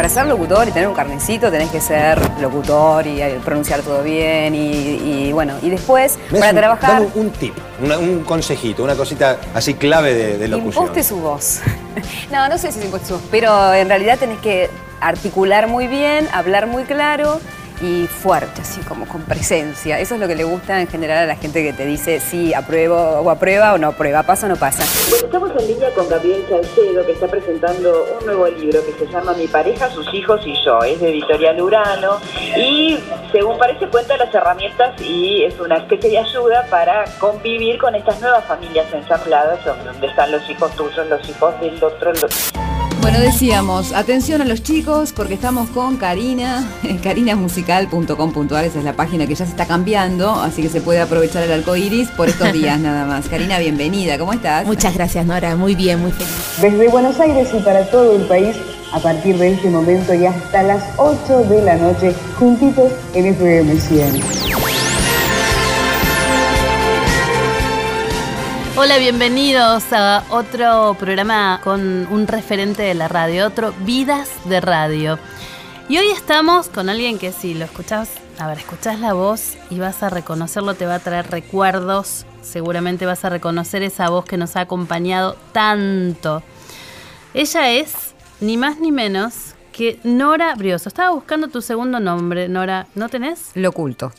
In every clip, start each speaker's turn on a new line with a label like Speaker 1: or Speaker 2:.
Speaker 1: Para ser locutor y tener un carnecito tenés que ser locutor y eh, pronunciar todo bien y, bueno, y después para trabajar...
Speaker 2: un, un tip, un consejito, una cosita así clave de, de locución.
Speaker 1: Imposte su voz. no, no sé si es imposte su voz, pero en realidad tenés que articular muy bien, hablar muy claro y fuerte, así como con presencia. Eso es lo que le gusta en general a la gente que te dice sí, apruebo o aprueba o no aprueba, pasa o no pasa.
Speaker 3: estamos en línea con Gabriel Salcedo, que está presentando un nuevo libro que se llama Mi pareja, sus hijos y yo. Es de Editorial Urano y, según parece, cuenta las herramientas y es una especie de ayuda para convivir con estas nuevas familias ensambladas, donde están los hijos tuyos, los hijos del otro. Los...
Speaker 1: Bueno, decíamos, atención a los chicos porque estamos con Karina, carinamusical.com.ar, esa es la página que ya se está cambiando, así que se puede aprovechar el arco iris por estos días nada más. Karina, bienvenida, ¿cómo estás?
Speaker 4: Muchas gracias, Nora, muy bien, muy feliz.
Speaker 3: Desde Buenos Aires y para todo el país, a partir de este momento y hasta las 8 de la noche, juntitos en FM 100.
Speaker 5: Hola, bienvenidos a otro programa con un referente de la radio, otro Vidas de Radio. Y hoy estamos con alguien que si lo escuchás, a ver, escuchás la voz y vas a reconocerlo, te va a traer recuerdos, seguramente vas a reconocer esa voz que nos ha acompañado tanto. Ella es ni más ni menos que Nora Brioso. Estaba buscando tu segundo nombre, Nora, ¿no tenés?
Speaker 1: Lo oculto.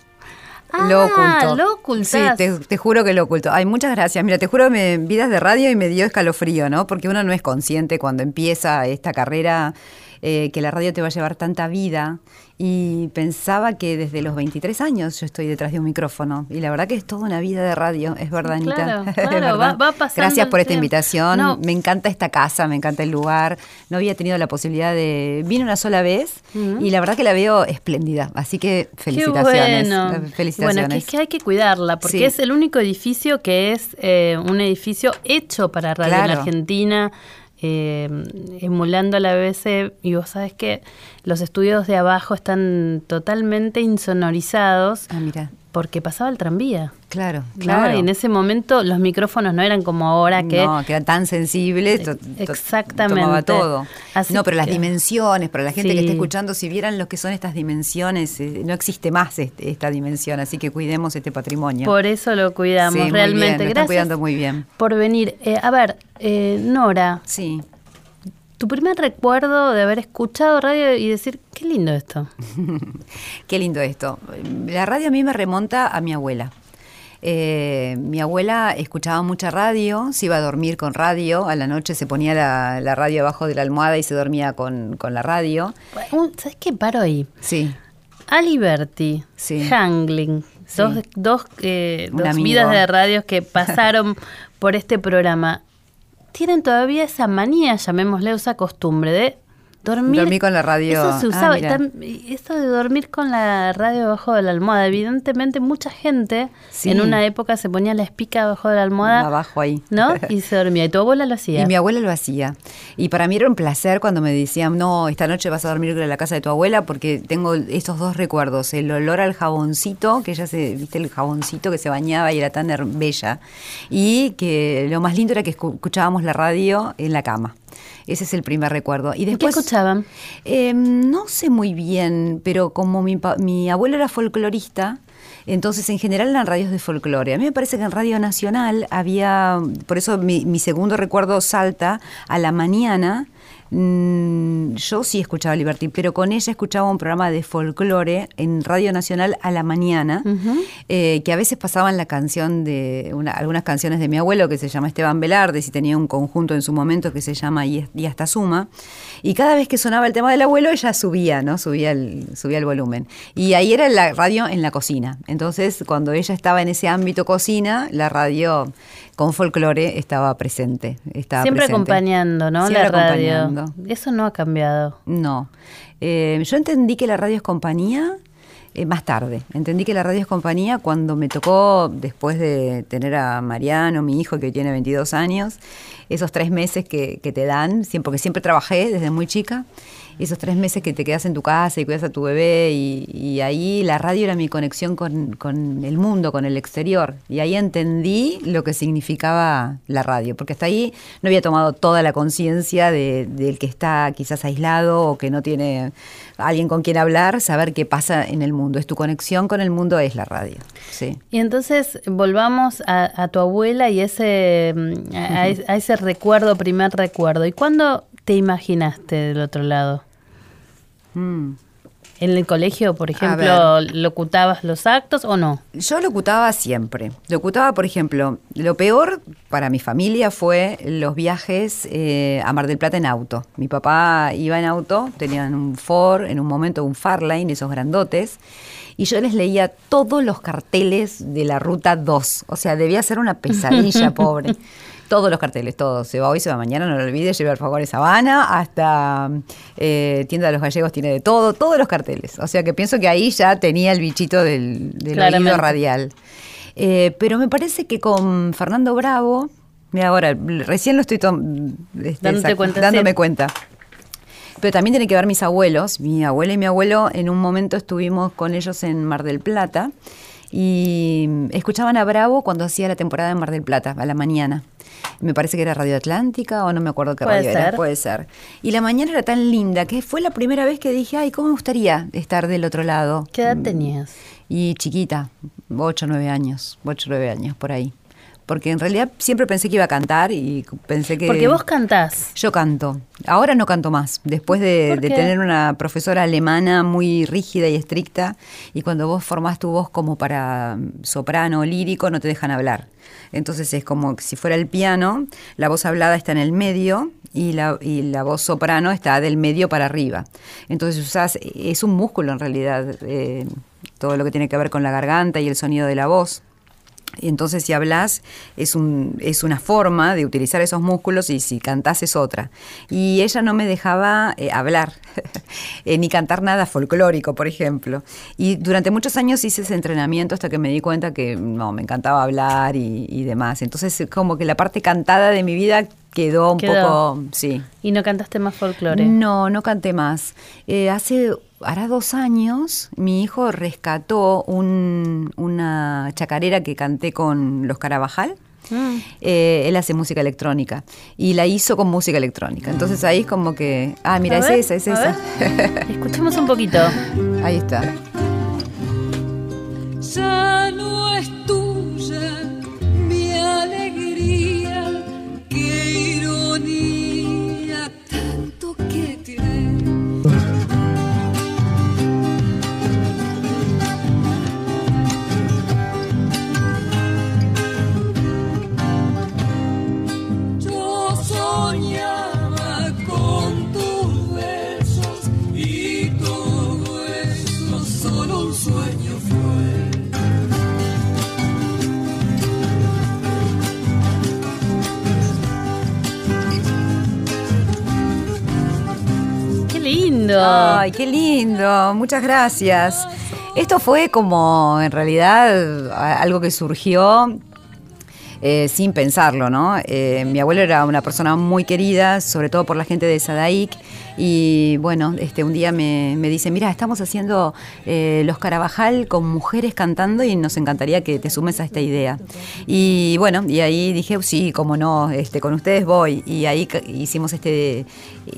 Speaker 5: Ah,
Speaker 1: lo oculto.
Speaker 5: Lo ocultás.
Speaker 1: Sí, te, juro que lo oculto. Ay, muchas gracias. Mira, te juro que me vidas de radio y me dio escalofrío, ¿no? Porque uno no es consciente cuando empieza esta carrera eh, que la radio te va a llevar tanta vida y pensaba que desde los 23 años yo estoy detrás de un micrófono y la verdad que es toda una vida de radio, es verdad, Anita.
Speaker 5: Claro, Va,
Speaker 1: Gracias por esta invitación, me encanta esta casa, me encanta el lugar, no había tenido la posibilidad de... Vine una sola vez y la verdad que la veo espléndida, así que felicitaciones.
Speaker 5: bueno. felicitaciones. Bueno, es que, hay que cuidarla porque es el único edificio que es eh, un edificio hecho para Radio en Argentina eh, emulando a la BBC y vos sabes que los estudios de abajo están totalmente insonorizados.
Speaker 1: Ah, mira
Speaker 5: porque pasaba el tranvía.
Speaker 1: Claro, claro.
Speaker 5: Y en ese momento los micrófonos no eran como ahora que...
Speaker 1: No, que eran tan sensibles.
Speaker 5: Exactamente.
Speaker 1: Tomaba todo. no, pero las dimensiones, para la gente que está escuchando, si vieran lo que son estas dimensiones, eh, no existe más este, esta dimensión, así que cuidemos este patrimonio.
Speaker 5: Por eso lo cuidamos, realmente.
Speaker 1: Gracias. cuidando muy bien.
Speaker 5: Por venir. Eh, a ver, eh, Nora.
Speaker 1: Sí.
Speaker 5: Tu primer recuerdo de haber escuchado radio y decir, qué lindo esto.
Speaker 1: qué lindo esto. La radio a mí me remonta a mi abuela. Eh, mi abuela escuchaba mucha radio, se iba a dormir con radio, a la noche se ponía la, radio abajo de la almohada y se dormía con, la radio.
Speaker 5: ¿Sabes qué? Paro ahí.
Speaker 1: Sí.
Speaker 5: Aliberti, sí. Hangling, dos, dos, eh, dos vidas de radios que pasaron por este programa tienen todavía esa manía, llamémosle, esa costumbre de Dormir,
Speaker 1: con la radio.
Speaker 5: Eso se usaba. Ah, eso de dormir con la radio debajo de la almohada. Evidentemente, mucha gente en una época se ponía la espica debajo de la almohada.
Speaker 1: Abajo ahí.
Speaker 5: ¿No? Y se dormía. Y tu abuela lo hacía.
Speaker 1: Y mi abuela lo hacía. Y para mí era un placer cuando me decían, no, esta noche vas a dormir en la casa de tu abuela, porque tengo estos dos recuerdos. El olor al jaboncito, que ella se, viste, el jaboncito que se bañaba y era tan bella. Y que lo más lindo era que escuchábamos la radio en la cama. Ese es el primer recuerdo. Y después,
Speaker 5: ¿Qué escuchaban?
Speaker 1: Em, no sé muy bien, pero como mi, mi abuelo era folclorista, entonces, en general eran radios de folclore. A mí me parece que en Radio Nacional había, por eso mi, mi segundo recuerdo salta a la mañana Mm, yo sí escuchaba Liberty, pero con ella escuchaba un programa de folclore en Radio Nacional a la mañana, eh, que a veces pasaban la canción de algunas canciones de mi abuelo que se llama Esteban Velarde, y tenía un conjunto en su momento que se llama Y, hasta suma. Y cada vez que sonaba el tema del abuelo, ella subía, ¿no? Subía el, subía el volumen. Y ahí era la radio en la cocina. Entonces, cuando ella estaba en ese ámbito cocina, la radio con folclore estaba presente. Estaba
Speaker 5: Siempre acompañando, ¿no? la radio. Eso no ha cambiado.
Speaker 1: No. Eh, yo entendí que la radio es compañía eh, más tarde. Entendí que la radio es compañía cuando me tocó, después de tener a Mariano, mi hijo que tiene 22 años, esos tres meses que, que te dan, porque siempre trabajé desde muy chica esos tres meses que te quedas en tu casa y cuidas a tu bebé y, ahí la radio era mi conexión con, el mundo, con el exterior. Y ahí entendí lo que significaba la radio, porque hasta ahí no había tomado toda la conciencia del que está quizás aislado o que no tiene alguien con quien hablar, saber qué pasa en el mundo. Es tu conexión con el mundo, es la radio. Sí.
Speaker 5: Y entonces volvamos a, tu abuela y ese, a, a ese recuerdo, primer recuerdo. ¿Y cuándo te imaginaste del otro lado? Mm. ¿En el colegio, por ejemplo, locutabas los actos o no?
Speaker 1: Yo locutaba siempre. Locutaba, por ejemplo, lo peor para mi familia fue los viajes eh, a Mar del Plata en auto. Mi papá iba en auto, tenían un Ford, en un momento un Farline, esos grandotes, y yo les leía todos los carteles de la ruta 2. O sea, debía ser una pesadilla, pobre todos los carteles, todos. Se va hoy, se va mañana, no lo olvides, lleve favor esa Sabana, hasta eh, Tienda de los Gallegos tiene de todo, todos los carteles. O sea que pienso que ahí ya tenía el bichito del, del oído radial. Eh, pero me parece que con Fernando Bravo, mira ahora, recién lo estoy este, dándome cuenta. Pero también tiene que ver mis abuelos. Mi abuela y mi abuelo en un momento estuvimos con ellos en Mar del Plata y escuchaban a Bravo cuando hacía la temporada en Mar del Plata, a la mañana. Me parece que era Radio Atlántica o no me acuerdo qué radio era. Puede ser. Y la mañana era tan linda que fue la primera vez que dije, ay, ¿cómo me gustaría estar del otro lado?
Speaker 5: ¿Qué edad tenías?
Speaker 1: Y chiquita, 8 o 9 años, 8 o 9 años, por ahí porque en realidad siempre pensé que iba a cantar y pensé que...
Speaker 5: Porque vos cantás.
Speaker 1: Yo canto. Ahora no canto más, después de, tener una profesora alemana muy rígida y estricta, y cuando vos formás tu voz como para soprano lírico, no te dejan hablar. Entonces es como si fuera el piano, la voz hablada está en el medio y la, y la voz soprano está del medio para arriba. Entonces usás, es un músculo en realidad, eh, todo lo que tiene que ver con la garganta y el sonido de la voz. Entonces, si hablas, es, un, es una forma de utilizar esos músculos y si cantás es otra. Y ella no me dejaba eh, hablar, eh, ni cantar nada folclórico, por ejemplo. Y durante muchos años hice ese entrenamiento hasta que me di cuenta que no, me encantaba hablar y, demás. Entonces, como que la parte cantada de mi vida quedó un poco, sí.
Speaker 5: ¿Y no cantaste más folclore?
Speaker 1: No, no canté más. Eh, hace hará dos años, mi hijo rescató una chacarera que canté con los Carabajal. Mm. Eh, él hace música electrónica y la hizo con música electrónica. Entonces ahí es como que. Ah, mira, es esa, es esa.
Speaker 5: Escuchemos un poquito.
Speaker 1: Ahí está.
Speaker 6: Ya no es Qué
Speaker 1: lindo. Muchas gracias. Esto fue como en realidad algo que surgió eh, sin pensarlo, ¿no? Eh, mi abuelo era una persona muy querida, sobre todo por la gente de Sadaic, y bueno, este, un día me, dice, mira, estamos haciendo eh, los Carabajal con mujeres cantando y nos encantaría que te sumes a esta idea. Y bueno, y ahí dije, sí, cómo no, este, con ustedes voy. Y ahí hicimos este,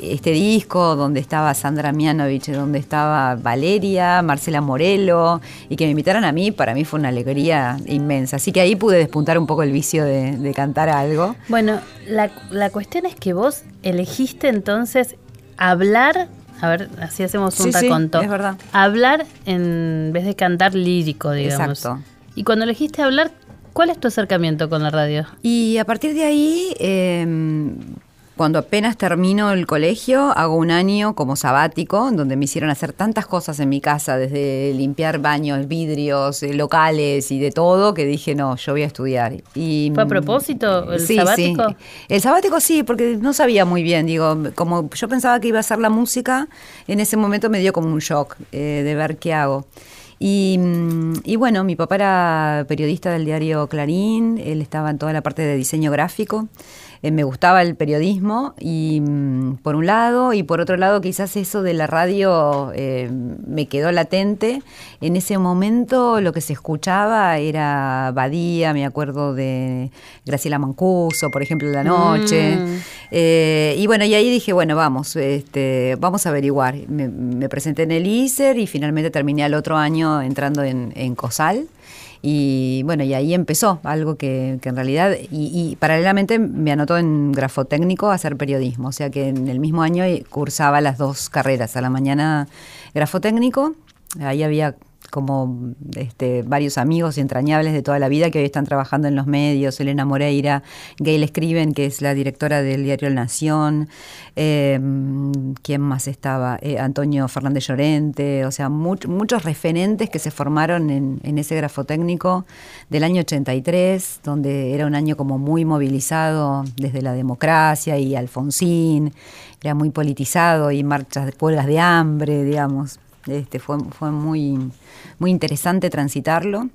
Speaker 1: este disco donde estaba Sandra Mianovich, donde estaba Valeria, Marcela Morelo, y que me invitaran a mí, para mí fue una alegría inmensa. Así que ahí pude despuntar un poco el vicio de, de cantar algo.
Speaker 5: Bueno, la, la cuestión es que vos elegiste entonces hablar, a ver, así hacemos un sí,
Speaker 1: es verdad.
Speaker 5: Hablar en vez de cantar lírico, digamos. Exacto. Y cuando elegiste hablar, ¿cuál es tu acercamiento con la radio?
Speaker 1: Y a partir de ahí, eh, cuando apenas termino el colegio, hago un año como sabático, donde me hicieron hacer tantas cosas en mi casa, desde limpiar baños, vidrios, eh, locales y de todo, que dije, no, yo voy a estudiar. Y,
Speaker 5: ¿Fue a propósito el sabático?
Speaker 1: Sí. El sabático sí, porque no sabía muy bien, digo, como yo pensaba que iba a hacer la música, en ese momento me dio como un shock eh, de ver qué hago. Y, mm, y bueno, mi papá era periodista del diario Clarín, él estaba en toda la parte de diseño gráfico. Eh, me gustaba el periodismo y mm, por un lado y por otro lado quizás eso de la radio eh, me quedó latente. En ese momento lo que se escuchaba era Badía, me acuerdo de Graciela Mancuso, por ejemplo, La Noche.
Speaker 5: Mm.
Speaker 1: Eh, y bueno, y ahí dije, bueno, vamos, este, vamos a averiguar. Me, me presenté en el ISER y finalmente terminé al otro año entrando en, en COSAL. Y bueno, y ahí empezó algo que, que en realidad, y, y paralelamente me anotó en grafotécnico a hacer periodismo, o sea que en el mismo año cursaba las dos carreras, a la mañana grafotécnico, ahí había como este, varios amigos entrañables de toda la vida que hoy están trabajando en los medios, Elena Moreira, Gail Escriben, que es la directora del diario La Nación, eh, ¿quién más estaba? Eh, Antonio Fernández Llorente, o sea, much- muchos referentes que se formaron en, en ese grafotécnico del año 83, donde era un año como muy movilizado desde la democracia y Alfonsín, era muy politizado y marchas de huelgas de hambre, digamos. Este, fue, fue muy, muy interesante transitarlo.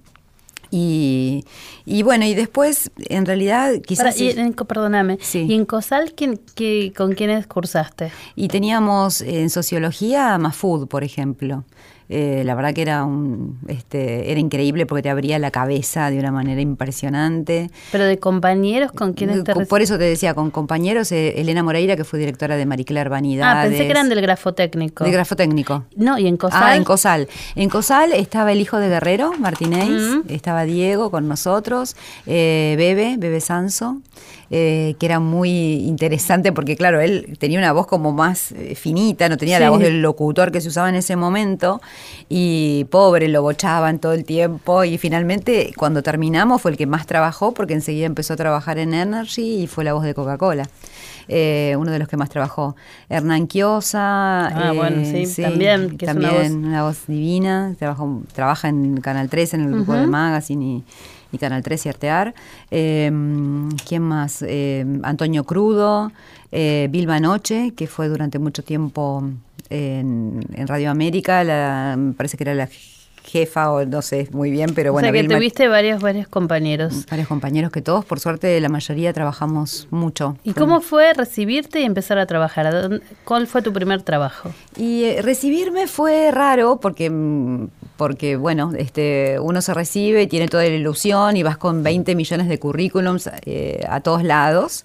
Speaker 1: Y, y bueno, y después, en realidad, quizás...
Speaker 5: Para- y en- perdóname.
Speaker 1: Sí.
Speaker 5: ¿Y en COSAL quién, qué- con quiénes cursaste?
Speaker 1: Y teníamos en sociología a Mahfoud, por ejemplo. Eh, la verdad que era un este, era increíble porque te abría la cabeza de una manera impresionante.
Speaker 5: ¿Pero de compañeros con quiénes te
Speaker 1: Por eso te decía, con compañeros, eh, Elena Moreira, que fue directora de Marie Claire Vanidades.
Speaker 5: Ah, pensé que eran del grafotécnico.
Speaker 1: De grafotécnico.
Speaker 5: No, y en COSAL.
Speaker 1: Ah, en Cosal. En Cosal estaba el hijo de Guerrero, Martínez,
Speaker 5: Mm.
Speaker 1: estaba Diego con nosotros, eh, Bebe, Bebe Sanso, eh, que era muy interesante porque, claro, él tenía una voz como más eh, finita, no tenía la voz del locutor que se usaba en ese momento, y pobre, lo bochaban todo el tiempo, y finalmente cuando terminamos fue el que más trabajó porque enseguida empezó a trabajar en Energy y fue la voz de Coca-Cola. Eh, uno de los que más trabajó. Hernán Quiosa.
Speaker 5: Ah, bueno, sí, también, que es una
Speaker 1: también
Speaker 5: voz-
Speaker 1: una voz divina, trabaja, trabaja en Canal 3, en el grupo de Magazine y, y Canal 3 y Artear. Eh, ¿Quién más? Eh, Antonio Crudo, eh, Vilma Noche, que fue durante mucho tiempo en, en Radio América, la- parece que era la jefa o no sé muy bien, pero
Speaker 5: o
Speaker 1: bueno,
Speaker 5: sea que
Speaker 1: Vilma-
Speaker 5: tuviste varios, varios compañeros.
Speaker 1: varios compañeros que todos, por suerte, la mayoría trabajamos mucho.
Speaker 5: ¿Y
Speaker 1: Fue-
Speaker 5: cómo fue recibirte y empezar a trabajar? ¿A dónde- ¿Cuál fue tu primer trabajo?
Speaker 1: Y eh, recibirme fue raro porque, mm, porque bueno, este, uno se recibe y tiene toda la ilusión y vas con 20 millones de currículums eh, a todos lados,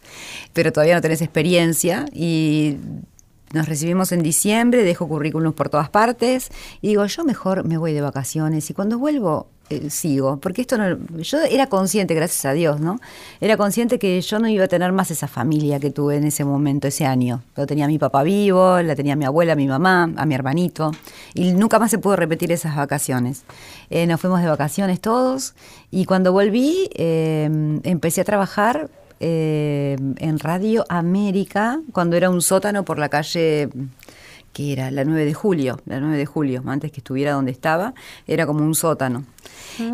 Speaker 1: pero todavía no tenés experiencia y nos recibimos en diciembre, dejo currículums por todas partes y digo, yo mejor me voy de vacaciones y cuando vuelvo eh, sigo, porque esto no, yo era consciente, gracias a Dios, ¿no? Era consciente que yo no iba a tener más esa familia que tuve en ese momento, ese año. Lo tenía mi papá vivo, la tenía mi abuela, mi mamá, a mi hermanito, y nunca más se pudo repetir esas vacaciones. Eh, nos fuimos de vacaciones todos, y cuando volví eh, empecé a trabajar eh, en Radio América, cuando era un sótano por la calle que era la 9 de julio, la 9 de julio, antes que estuviera donde estaba, era como un sótano.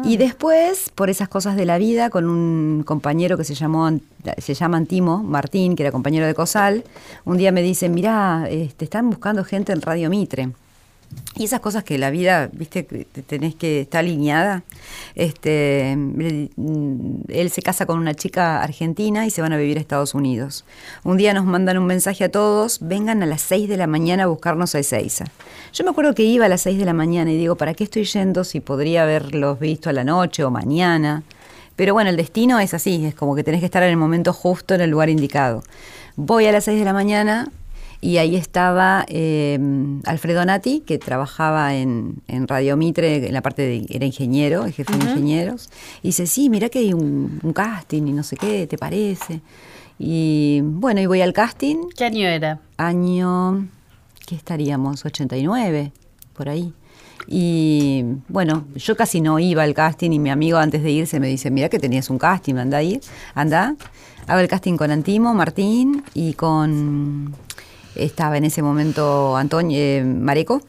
Speaker 1: Y después, por esas cosas de la vida, con un compañero que se llamó se llama Antimo Martín, que era compañero de Cosal, un día me dicen, mirá, este, están buscando gente en Radio Mitre. Y esas cosas que la vida, viste, que te tenés que estar alineada. Este, él, mm, él se casa con una chica argentina y se van a vivir a Estados Unidos. Un día nos mandan un mensaje a todos, vengan a las 6 de la mañana a buscarnos a Ezeiza. Yo me acuerdo que iba a las 6 de la mañana y digo, ¿para qué estoy yendo si podría haberlos visto a la noche o mañana? Pero bueno, el destino es así, es como que tenés que estar en el momento justo, en el lugar indicado. Voy a las 6 de la mañana y ahí estaba eh, Alfredo Nati, que trabajaba en, en Radio Mitre, en la parte de, era ingeniero, el jefe de ingenieros, y dice, sí, mira que hay un, un casting y no sé qué, ¿te parece? Y bueno, y voy al casting,
Speaker 5: ¿Qué año era?
Speaker 1: año, ¿qué estaríamos? 89, por ahí. Y bueno, yo casi no iba al casting y mi amigo antes de irse me dice, mira que tenías un casting, anda ahí, anda. Hago el casting con Antimo, Martín y con, estaba en ese momento Antonio, eh, Mareco,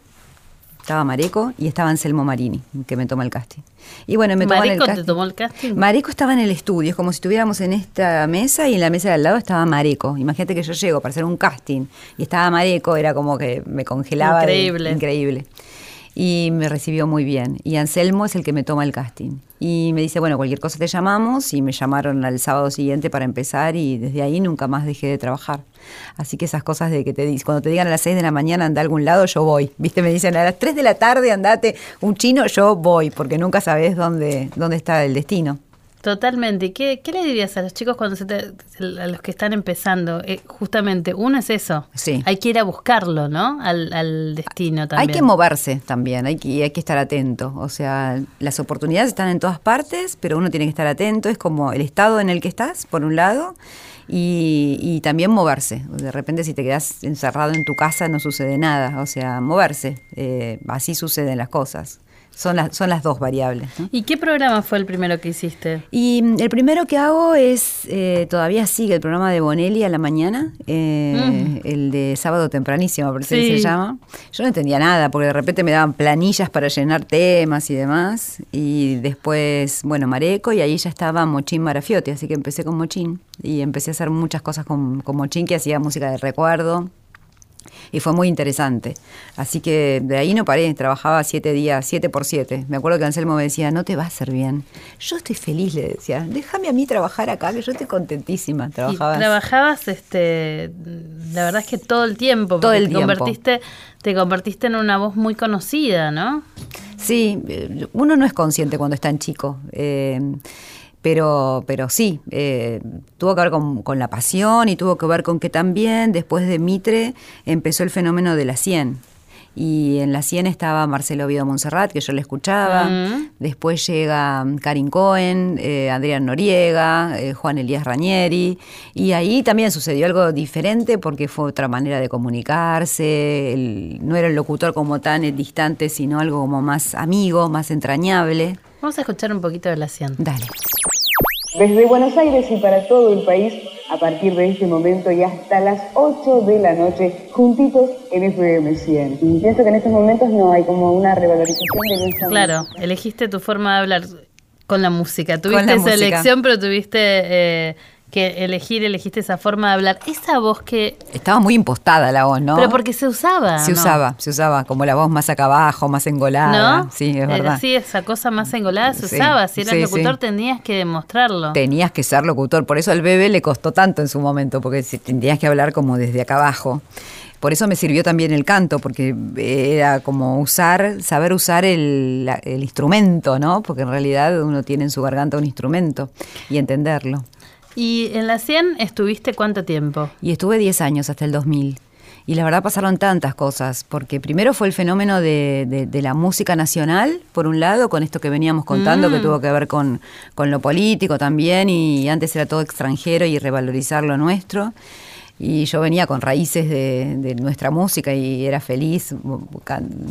Speaker 1: estaba Mareco y estaba Anselmo Marini, que me toma el casting. Y bueno, me toman el
Speaker 5: ¿Mareco te tomó el casting?
Speaker 1: Mareco estaba en el estudio, es como si estuviéramos en esta mesa y en la mesa de al lado estaba Mareco. Imagínate que yo llego para hacer un casting y estaba Mareco, era como que me congelaba. de-
Speaker 5: Increíble.
Speaker 1: Y me recibió muy bien. Y Anselmo es el que me toma el casting. Y me dice, bueno, cualquier cosa te llamamos y me llamaron al sábado siguiente para empezar y desde ahí nunca más dejé de trabajar. Así que esas cosas de que te dicen, cuando te digan a las 6 de la mañana anda a algún lado, yo voy. ¿Viste? Me dicen a las 3 de la tarde andate un chino, yo voy, porque nunca sabes dónde, dónde está el destino.
Speaker 5: Totalmente. ¿Y qué, qué le dirías a los chicos cuando se te- a los que están empezando? Eh, justamente, uno es eso.
Speaker 1: Sí.
Speaker 5: Hay que ir a buscarlo, ¿no? Al, al destino también.
Speaker 1: Hay que moverse también, hay que, hay que estar atento. O sea, las oportunidades están en todas partes, pero uno tiene que estar atento. Es como el estado en el que estás, por un lado, y, y también moverse. De repente, si te quedas encerrado en tu casa, no sucede nada. O sea, moverse. Eh, así suceden las cosas. Son las, son las dos variables. ¿no?
Speaker 5: ¿Y qué programa fue el primero que hiciste?
Speaker 1: Y mm, el primero que hago es, eh, todavía sigue el programa de Bonelli a la mañana, eh, el de sábado tempranísimo, por eso
Speaker 5: Sí.
Speaker 1: se llama. Yo no entendía nada, porque de repente me daban planillas para llenar temas y demás. Y después, bueno, Mareco, y ahí ya estaba Mochín Marafiotti, así que empecé con Mochín. Y empecé a hacer muchas cosas con, con Mochín, que hacía música de recuerdo. Y fue muy interesante. Así que de ahí no paré, trabajaba siete días, siete por siete. Me acuerdo que Anselmo me decía, no te va a hacer bien. Yo estoy feliz, le decía, déjame a mí trabajar acá, que yo estoy contentísima.
Speaker 5: Y
Speaker 1: Trabajaba.
Speaker 5: trabajabas, este, la verdad es que todo el tiempo.
Speaker 1: Todo el
Speaker 5: te
Speaker 1: tiempo.
Speaker 5: Convertiste, te convertiste en una voz muy conocida, ¿no?
Speaker 1: Sí, eh, uno no es consciente cuando es tan chico. eh, pero, pero sí, eh, tuvo que ver con, con la pasión y tuvo que ver con que también después de Mitre empezó el fenómeno de la 100. Y en la 100 estaba Marcelo Oviedo Montserrat, que yo le escuchaba.
Speaker 5: Mm.
Speaker 1: Después llega Karin Cohen, eh, Adrián Noriega, eh, Juan Elías Rañeri. Y ahí también sucedió algo diferente porque fue otra manera de comunicarse. el- no era el locutor como tan distante, sino algo como más amigo, más entrañable.
Speaker 5: Vamos a escuchar un poquito de la 100.
Speaker 1: Dale.
Speaker 7: Desde Buenos Aires y para todo el país, a partir de este momento y hasta las 8 de la noche, juntitos en FM 100. Y pienso que en estos momentos no hay como una revalorización de nuestra
Speaker 5: Claro,
Speaker 7: música.
Speaker 5: elegiste tu forma de hablar con la música. Tuviste
Speaker 1: la
Speaker 5: esa
Speaker 1: música.
Speaker 5: elección, pero tuviste eh, que elegir, elegiste esa forma de hablar. Esa voz que...
Speaker 1: Estaba muy impostada la voz, ¿no?
Speaker 5: Pero porque se usaba.
Speaker 1: Se
Speaker 5: ¿no?
Speaker 1: usaba, se usaba como la voz más acá abajo, más engolada.
Speaker 5: ¿No?
Speaker 1: Sí, es verdad.
Speaker 5: así, esa cosa más engolada se
Speaker 1: Sí,
Speaker 5: usaba. Si eras
Speaker 1: sí,
Speaker 5: locutor
Speaker 1: sí.
Speaker 5: tenías que demostrarlo.
Speaker 1: Tenías que ser locutor, por eso al bebé le costó tanto en su momento, porque tenías que hablar como desde acá abajo. Por eso me sirvió también el canto, porque era como usar, saber usar el, el instrumento, ¿no? Porque en realidad uno tiene en su garganta un instrumento y entenderlo.
Speaker 5: ¿Y en la 100 estuviste cuánto tiempo?
Speaker 1: Y estuve 10 años hasta el 2000. Y la verdad pasaron tantas cosas, porque primero fue el fenómeno de, de- de la música nacional, por un lado, con esto que veníamos contando, que tuvo que ver con, con lo político también, y antes era todo extranjero y revalorizar lo nuestro. Y yo venía con raíces de, de nuestra música y era feliz,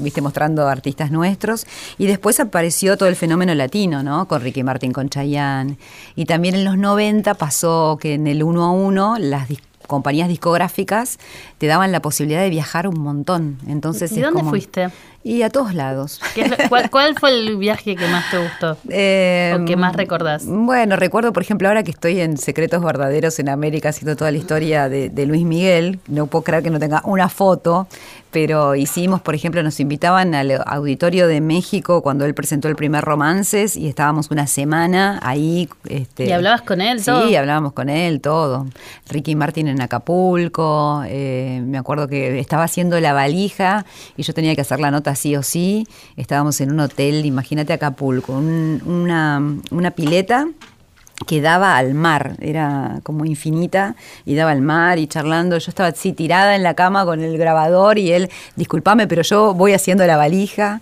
Speaker 1: viste, mostrando artistas nuestros. Y después apareció todo el fenómeno latino, ¿no? Con Ricky Martin, con Chayanne. Y también en los 90 pasó que en el uno a uno las dis- compañías discográficas te daban la posibilidad de viajar un montón. Entonces
Speaker 5: ¿Y dónde
Speaker 1: como-
Speaker 5: fuiste?
Speaker 1: Y a todos lados.
Speaker 5: ¿Qué es lo- cuál, cuál fue el viaje que más te gustó?
Speaker 1: Eh,
Speaker 5: ¿O qué más recordás?
Speaker 1: Bueno, recuerdo, por ejemplo, ahora que estoy en Secretos Verdaderos en América, haciendo toda la historia de, de Luis Miguel, no puedo creer que no tenga una foto, pero hicimos, por ejemplo, nos invitaban al Auditorio de México cuando él presentó el primer Romances y estábamos una semana ahí. Este,
Speaker 5: ¿Y hablabas con él,
Speaker 1: Sí,
Speaker 5: todo?
Speaker 1: hablábamos con él, todo. Ricky Martin en Acapulco, eh, me acuerdo que estaba haciendo la valija y yo tenía que hacer la nota sí o sí. Estábamos en un hotel, imagínate Acapulco, un- una, una pileta que daba al mar, era como infinita y daba al mar y charlando. Yo estaba así tirada en la cama con el grabador y él, discúlpame, pero yo voy haciendo la valija.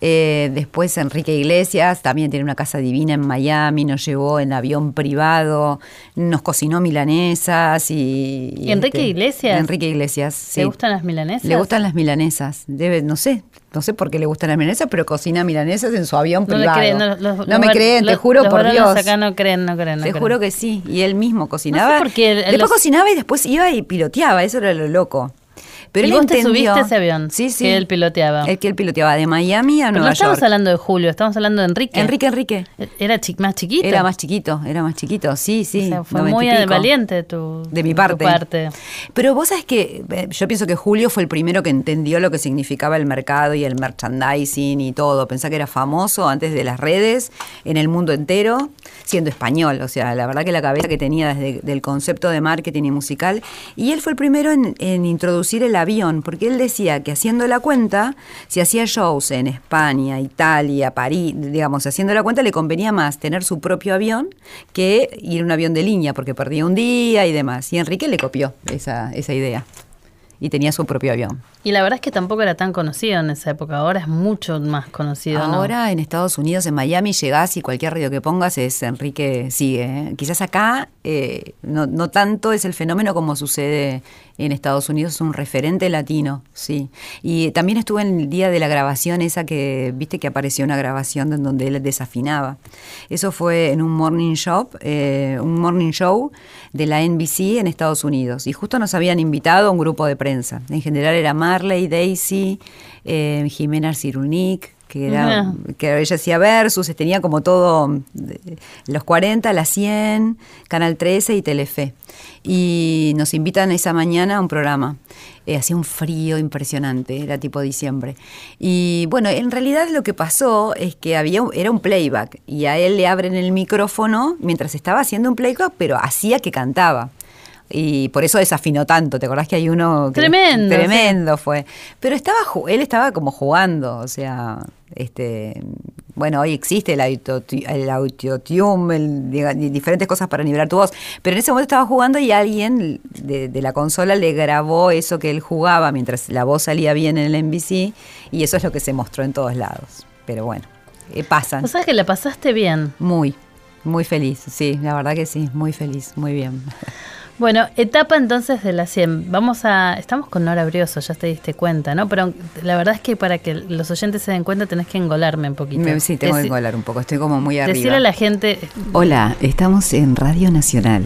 Speaker 1: Eh, después Enrique Iglesias también tiene una casa divina en Miami, nos llevó en avión privado, nos cocinó milanesas y... y
Speaker 5: ¿Enrique
Speaker 1: este,
Speaker 5: Iglesias?
Speaker 1: Enrique Iglesias, sí.
Speaker 5: ¿Te gustan las milanesas?
Speaker 1: Le gustan las milanesas. Debe, no sé, no sé por qué le gustan las milanesas, pero cocina milanesas en su avión
Speaker 5: No le
Speaker 1: privado.
Speaker 5: creen, no, los- los
Speaker 1: me creen, te juro por Dios.
Speaker 5: acá no creen, no creen,
Speaker 1: Te
Speaker 5: creen.
Speaker 1: juro que sí. Y él mismo cocinaba.
Speaker 5: No sé por qué el-
Speaker 1: después cocinaba y después iba y piloteaba. Eso era lo loco. Pero
Speaker 5: y
Speaker 1: él
Speaker 5: vos te subiste ese avión
Speaker 1: Sí, sí.
Speaker 5: que él piloteaba.
Speaker 1: El que él piloteaba de Miami a
Speaker 5: Pero
Speaker 1: Nueva
Speaker 5: no estamos
Speaker 1: York.
Speaker 5: hablando de Julio, estamos hablando de Enrique.
Speaker 1: Enrique, Enrique.
Speaker 5: Era chi- más chiquito.
Speaker 1: Era más chiquito, era más chiquito, sí, sí.
Speaker 5: O sea, fue
Speaker 1: 90 y
Speaker 5: muy valiente tu,
Speaker 1: De mi
Speaker 5: tu
Speaker 1: parte. Pero vos sabés que eh, yo pienso que Julio fue el primero que entendió lo que significaba el mercado y el merchandising y todo. Pensá que era famoso antes de las redes en el mundo entero, siendo español. O sea, la verdad que la cabeza que tenía desde el concepto de marketing y musical. Y él fue el primero en, en introducir el avión, porque él decía que haciendo la cuenta, si hacía shows en España, Italia, París, digamos, haciendo la cuenta, le convenía más tener su propio avión que ir en un avión de línea, porque perdía un día y demás. Y Enrique le copió esa, esa idea. Y tenía su propio avión.
Speaker 5: Y la verdad es que tampoco era tan conocido en esa época. Ahora es mucho más conocido. ¿no?
Speaker 1: Ahora en Estados Unidos, en Miami, llegás y cualquier radio que pongas es Enrique sigue. ¿eh? Quizás acá eh, no, no tanto es el fenómeno como sucede en Estados Unidos, es un referente latino, sí. Y también estuve en el día de la grabación, esa que, viste que apareció una grabación en donde él desafinaba. Eso fue en un morning shop, eh, un morning show de la NBC en Estados Unidos. Y justo nos habían invitado a un grupo de prensa. En general era Marley, Daisy, eh, Jimena Cirulnik, que era que ella hacía versus, tenía como todo eh, los 40, las 100, Canal 13 y Telefe. Y nos invitan esa mañana a un programa. Eh, hacía un frío impresionante, era tipo diciembre. Y bueno, en realidad lo que pasó es que había un- era un playback y a él le abren el micrófono mientras estaba haciendo un playback, pero hacía que cantaba. Y por eso desafinó tanto, ¿te acordás que hay uno que
Speaker 5: Tremendo,
Speaker 1: tremendo fue? Pero estaba él estaba como jugando, o sea, este bueno, hoy existe el autotu- el autotune, el- diga- di- diferentes cosas para nivelar tu voz, pero en ese momento estaba jugando y alguien de, de la consola le grabó eso que él jugaba mientras la voz salía bien en el NBC y eso es lo que se mostró en todos lados. Pero bueno, eh, pasan.
Speaker 5: O sea que la pasaste bien.
Speaker 1: Muy, muy feliz, sí, la verdad que sí, muy feliz, muy bien.
Speaker 5: Bueno, etapa entonces de la 100. Vamos a. Estamos con Nora Brioso, ya te diste cuenta, ¿no? Pero la verdad es que para que los oyentes se den cuenta tenés que engolarme un poquito.
Speaker 1: Me- sí, tengo que engolar un poco, estoy como muy
Speaker 5: Decirle
Speaker 1: arriba.
Speaker 5: a la gente.
Speaker 1: Hola, estamos en Radio Nacional,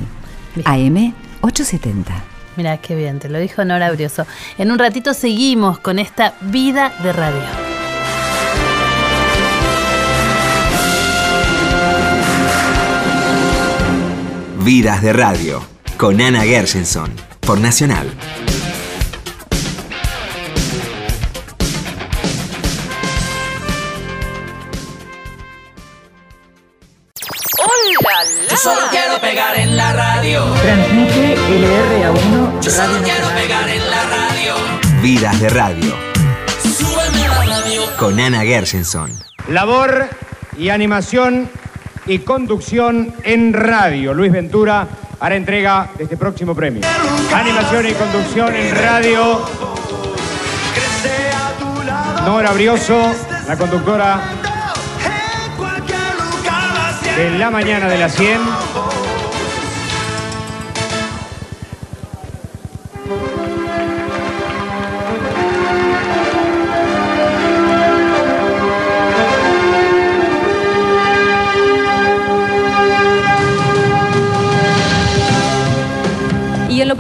Speaker 1: AM 870.
Speaker 5: Mira, qué bien, te lo dijo Nora Brioso. En un ratito seguimos con esta vida de radio.
Speaker 8: Vidas de Radio, con Ana Gershenson, por Nacional.
Speaker 9: Yo solo quiero pegar en la radio.
Speaker 7: Transmite LRA1
Speaker 9: Yo solo quiero pegar en la radio.
Speaker 8: Vidas de Radio,
Speaker 9: Súbeme la radio.
Speaker 8: con Ana Gershenson.
Speaker 10: Labor y animación y conducción en radio. Luis Ventura hará entrega de este próximo premio. Animación y conducción en radio. Nora Brioso, la conductora de la mañana de las 100.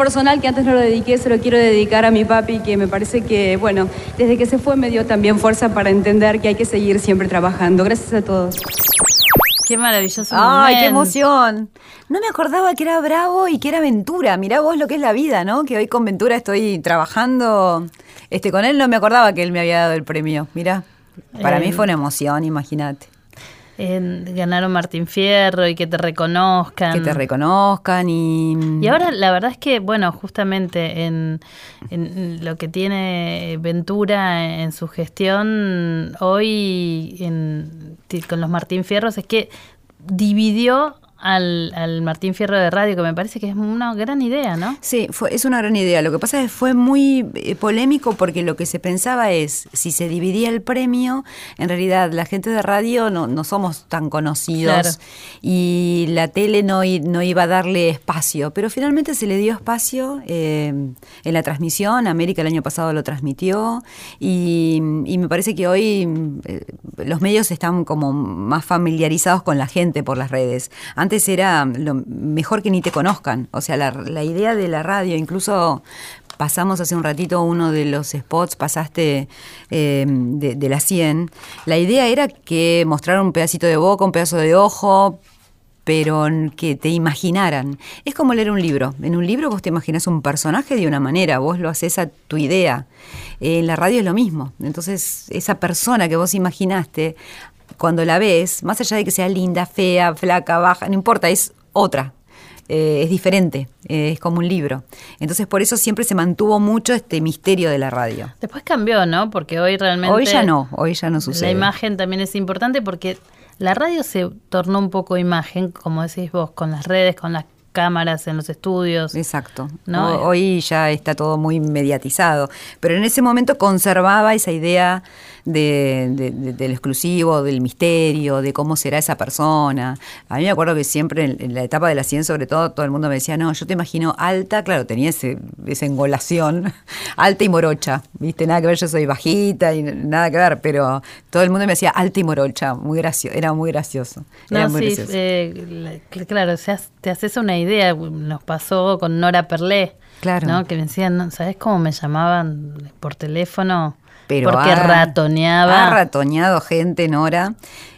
Speaker 11: Personal, que antes no lo dediqué, se lo quiero dedicar a mi papi, que me parece que, bueno, desde que se fue me dio también fuerza para entender que hay que seguir siempre trabajando. Gracias a todos.
Speaker 5: Qué maravilloso.
Speaker 1: ¡Ay, qué emoción! No me acordaba que era Bravo y que era Ventura. Mirá vos lo que es la vida, ¿no? Que hoy con Ventura estoy trabajando. Este, con él no me acordaba que él me había dado el premio. Mirá, para
Speaker 5: Eh,
Speaker 1: mí fue una emoción, imagínate.
Speaker 5: En- ganaron Martín Fierro y que te reconozcan.
Speaker 1: Que te reconozcan y...
Speaker 5: Y ahora la verdad es que, bueno, justamente en, en lo que tiene Ventura en su gestión hoy en- con los Martín Fierros es que dividió al, al Martín Fierro de radio, que me parece que es una gran idea, ¿no?
Speaker 1: Sí, fue, es una gran idea. Lo que pasa es que fue muy eh, polémico porque lo que se pensaba es, si se dividía el premio, en realidad la gente de radio no, no somos tan conocidos
Speaker 5: Claro.
Speaker 1: y la tele no, no iba a darle espacio, pero finalmente se le dio espacio eh, en la transmisión. América el año pasado lo transmitió y, y me parece que hoy eh, los medios están como más familiarizados con la gente por las redes. Antes era lo mejor que ni te conozcan. O sea, la, idea de la radio, incluso pasamos hace un ratito uno de los spots, pasaste eh, de, de la 100, la idea era que mostraran un pedacito de boca, un pedazo de ojo, pero que te imaginaran. Es como leer un libro. En un libro vos te imaginas un personaje de una manera, vos lo haces a tu idea. En la radio es lo mismo. Entonces, esa persona que vos imaginaste, cuando la ves, más allá de que sea linda, fea, flaca, baja, no importa, es otra. Eh, es diferente, eh, es como un libro. Entonces por eso siempre se mantuvo mucho este misterio de la radio.
Speaker 5: Después cambió, ¿no? Porque hoy realmente...
Speaker 1: Hoy ya no, hoy ya no sucede.
Speaker 5: La imagen también es importante porque la radio se tornó un poco imagen, como decís vos, con las redes, con las cámaras en los estudios.
Speaker 1: Exacto.
Speaker 5: ¿no?
Speaker 1: Ho- Hoy ya está todo muy mediatizado, pero en ese momento conservaba esa idea de, de- de- del exclusivo, del misterio, de cómo será esa persona. A mí me acuerdo que siempre en, en la etapa de la 100, sobre todo, todo el mundo me decía, no, yo te imagino alta, claro, tenía ese, esa engolación, alta y morocha, ¿viste? Nada que ver, yo soy bajita y nada que ver, pero todo el mundo me decía alta y morocha, muy gracioso, era muy gracioso. Era
Speaker 5: No,
Speaker 1: muy
Speaker 5: sí,
Speaker 1: gracioso.
Speaker 5: eh, la- cl- claro, te haces una idea. Nos pasó con Nora Perlé.
Speaker 1: Claro.
Speaker 5: ¿no? Que me decían. ¿sabes cómo me llamaban por teléfono?
Speaker 1: Pero
Speaker 5: Porque
Speaker 1: ha-
Speaker 5: ratoneaba.
Speaker 1: Ha ratoneado gente, Nora.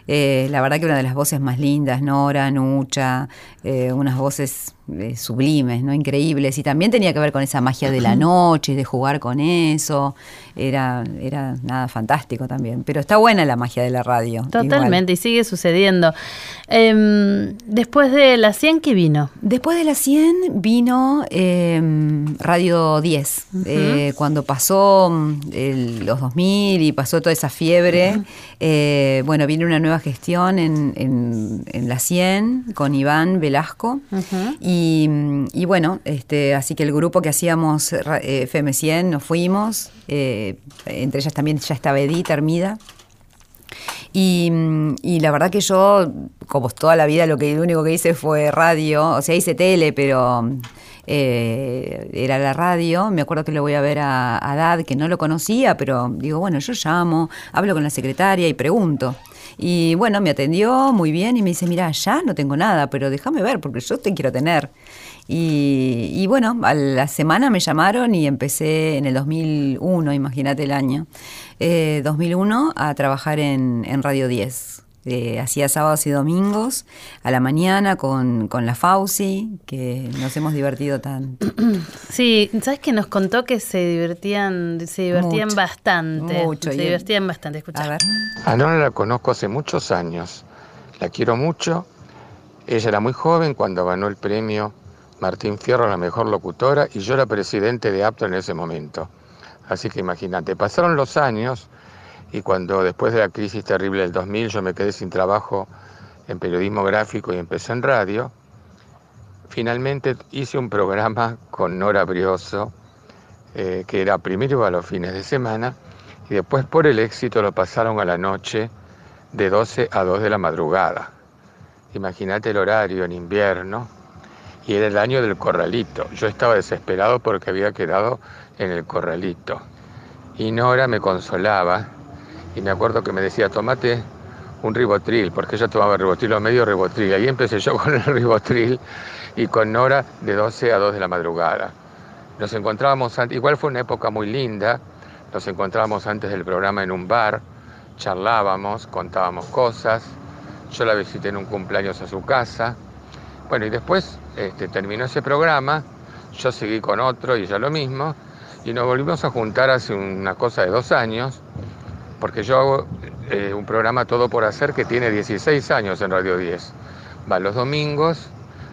Speaker 1: Eh, la verdad que una de las voces más lindas, Nora, Nucha, eh, unas voces eh, sublimes, ¿no? Increíbles. Y también tenía que ver con esa magia de la noche, de jugar con eso. Era, era nada fantástico también. Pero está buena la magia de la radio. igual.
Speaker 5: Totalmente, y sigue sucediendo. Em, después de la 100, ¿qué vino?
Speaker 1: Después de la 100 vino eh, Radio 10. Eh, cuando pasó mm, el- los 2000 y pasó toda esa fiebre, eh, bueno, vino una nueva gestión en, en- en la 100 con Iván Velasco. y, y bueno, este, así que el grupo que hacíamos eh, FM 100 nos fuimos. eh, entre ellas también ya estaba Edith Armida. Y, y la verdad que yo, como toda la vida, lo que lo único que hice fue radio, o sea, hice tele, pero eh, era la radio. Me acuerdo que lo voy a ver a, a Dad, que no lo conocía, pero digo, bueno, yo llamo, hablo con la secretaria y pregunto. Y bueno, me atendió muy bien y me dice, mira, ya no tengo nada, pero déjame ver, porque yo te quiero tener. Y, bueno, a la semana me llamaron y empecé en el 2001, imagínate el año, eh, 2001 a trabajar en, en Radio 10. Eh, hacía sábados y domingos a la mañana con, con la Fauci, que nos hemos divertido tanto.
Speaker 5: Sí, ¿sabes que nos contó que se divertían, se divertían
Speaker 1: Mucho,
Speaker 5: bastante?
Speaker 1: mucho,
Speaker 5: se
Speaker 1: y-
Speaker 5: divertían bastante, escucha.
Speaker 1: A ver.
Speaker 12: A Nora la conozco hace muchos años. La quiero mucho. Ella era muy joven cuando ganó el premio Martín Fierro a la mejor locutora y yo era presidente de APTO en ese momento. Así que imagínate, pasaron los años y cuando después de la crisis terrible del 2000 yo me quedé sin trabajo en periodismo gráfico y empecé en radio, finalmente hice un programa con Nora Brioso, eh, que era primero iba a los fines de semana y después por el éxito lo pasaron a la noche de 12 a 2 de la madrugada. Imagínate el horario en invierno y era el año del corralito. Yo estaba desesperado porque había quedado en el corralito. Y Nora me consolaba y me acuerdo que me decía, tomate un ribotril, porque ella tomaba ribotril o medio ribotril. Ahí empecé yo con el ribotril y con Nora de 12 a 2 de la madrugada. Nos encontrábamos, igual fue una época muy linda, nos encontrábamos antes del programa en un bar, charlábamos, contábamos cosas, yo la visité en un cumpleaños a su casa. Bueno, y después este, terminó ese programa, yo seguí con otro y ya lo mismo, y nos volvimos a juntar hace una cosa de dos años, porque yo hago eh, un programa Todo por Hacer que tiene 16 años en Radio 10. Va los domingos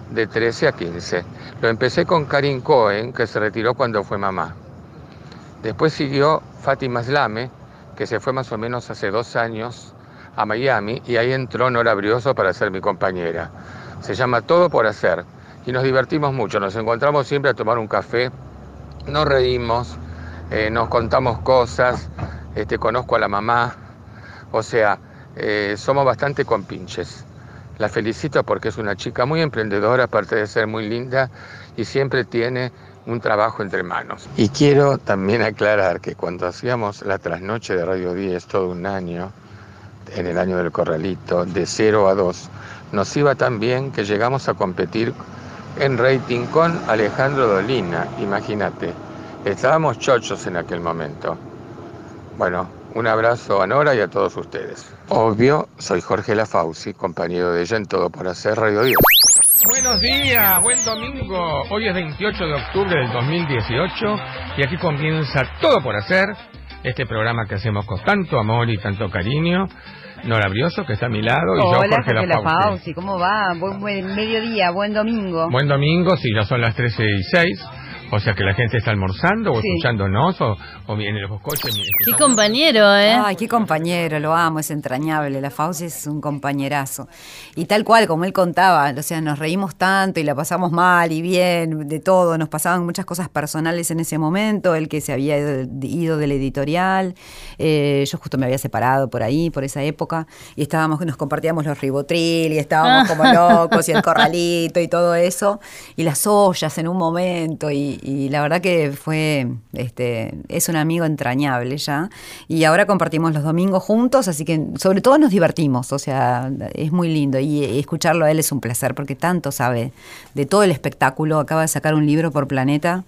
Speaker 12: de 13 a 15. Lo empecé con Karin Cohen, que se retiró cuando fue mamá. Después siguió Fátima Slame, que se fue más o menos hace dos años a Miami, y ahí entró Nora Brioso para ser mi compañera. Se llama Todo por Hacer, y nos divertimos mucho. Nos encontramos siempre a tomar un café, nos reímos, eh, nos contamos cosas, este, conozco a la mamá, o sea, eh, somos bastante compinches. La felicito porque es una chica muy emprendedora, aparte de ser muy linda, y siempre tiene un trabajo entre manos. Y quiero también aclarar que cuando hacíamos la trasnoche de Radio 10 todo un año, en el año del corralito, de 0 a 2, nos iba tan bien que llegamos a competir en rating con Alejandro Dolina, imagínate. Estábamos chochos en aquel momento. Bueno, un abrazo a Nora y a todos ustedes. Obvio, soy Jorge Lafauci, compañero de ella en Todo por Hacer Radio 10.
Speaker 13: Buenos días, buen domingo. Hoy es 28 de octubre del 2018 y aquí comienza Todo por Hacer, este programa que hacemos con tanto amor y tanto cariño. Nora Brioso, que está a mi lado, y yo,
Speaker 1: Hola,
Speaker 13: Jorge
Speaker 1: Jorge Lafauci. ¿cómo va? Buen, buen mediodía, buen domingo.
Speaker 13: Buen domingo, si ya son las 13 y 6. O sea que la gente está almorzando o
Speaker 1: Sí.
Speaker 13: escuchándonos o, o viene en los coches.
Speaker 5: Qué compañero, ¿eh?
Speaker 1: Ay, qué compañero, lo amo, es entrañable. La Fauci es un compañerazo. Y tal cual, como él contaba, o sea, nos reímos tanto y la pasamos mal y bien, de todo. Nos pasaban muchas cosas personales en ese momento. Él que se había ido, ido de la editorial. eh, yo justo me había separado por ahí, por esa época. Y estábamos, nos compartíamos los ribotril y estábamos como locos y el corralito y todo eso. Y las ollas en un momento. Y, y la verdad que fue, este, es un amigo entrañable ya. Y ahora compartimos los domingos juntos, así que sobre todo nos divertimos, o sea, es muy lindo. Y eh, escucharlo a él es un placer, porque tanto sabe de todo el espectáculo. Acaba de sacar un libro por Planeta.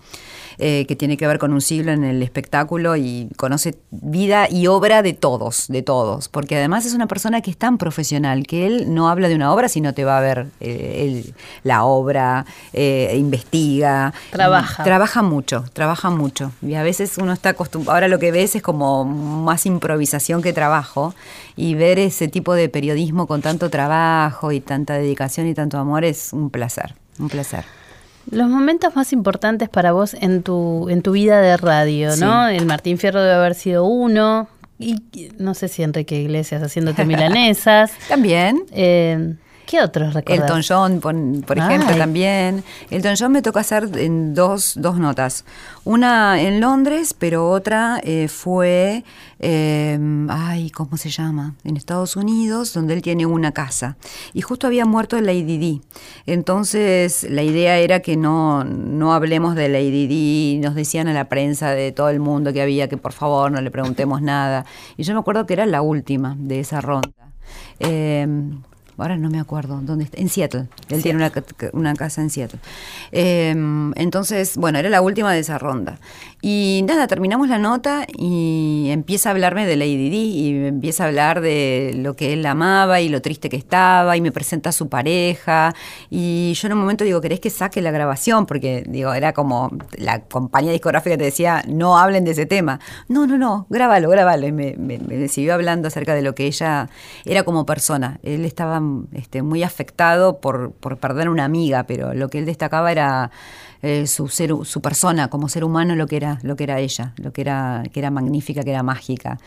Speaker 1: Eh, que tiene que ver con un siglo en el espectáculo y conoce vida y obra de todos, de todos, porque además es una persona que es tan profesional que él no habla de una obra, sino te va a ver eh, él- la obra, eh, investiga,
Speaker 5: Trabaja.
Speaker 1: Trabaja mucho, trabaja mucho. Y a veces uno está acostumbrado, ahora lo que ves es como más improvisación que trabajo. Y ver ese tipo de periodismo con tanto trabajo y tanta dedicación y tanto amor es un placer, un placer.
Speaker 5: Los momentos más importantes para vos en tu, en tu vida de radio, ¿no? El Martín Fierro debe haber sido uno. Y no sé si Enrique Iglesias haciéndote milanesas.
Speaker 1: También.
Speaker 5: Eh, ¿Qué otros recordás?
Speaker 1: Elton John, por, por ejemplo,
Speaker 5: Ay.
Speaker 1: también. Elton John me toca hacer en dos, dos notas. Una en Londres, pero otra eh, fue, eh, ay, ¿cómo se llama? En Estados Unidos, donde él tiene una casa. Y justo había muerto Lady Di. Entonces, la idea era que no, no hablemos de Lady Di. Nos decían a la prensa de todo el mundo que había que por favor no le preguntemos nada. Y yo me acuerdo que era la última de esa ronda. Eh, Ahora no me acuerdo dónde está. En Seattle. Él tiene una, una casa en Seattle. Eh, entonces, bueno, era la última de esa ronda. Y nada, terminamos la nota y empieza a hablarme de Lady Di y empieza a hablar de lo que él amaba y lo triste que estaba y me presenta a su pareja. Y yo en un momento digo, ¿querés que saque la grabación? Porque, digo, era como la compañía discográfica te decía, no hablen de ese tema. No, no, no, grábalo, grábalo. Y me, me- me siguió hablando acerca de lo que ella era como persona. Él estaba este, muy afectado por, por perder una amiga, pero lo que él destacaba era eh, su ser, su persona como ser humano, lo que era, lo que era ella, lo que era, que era magnífica, que era mágica.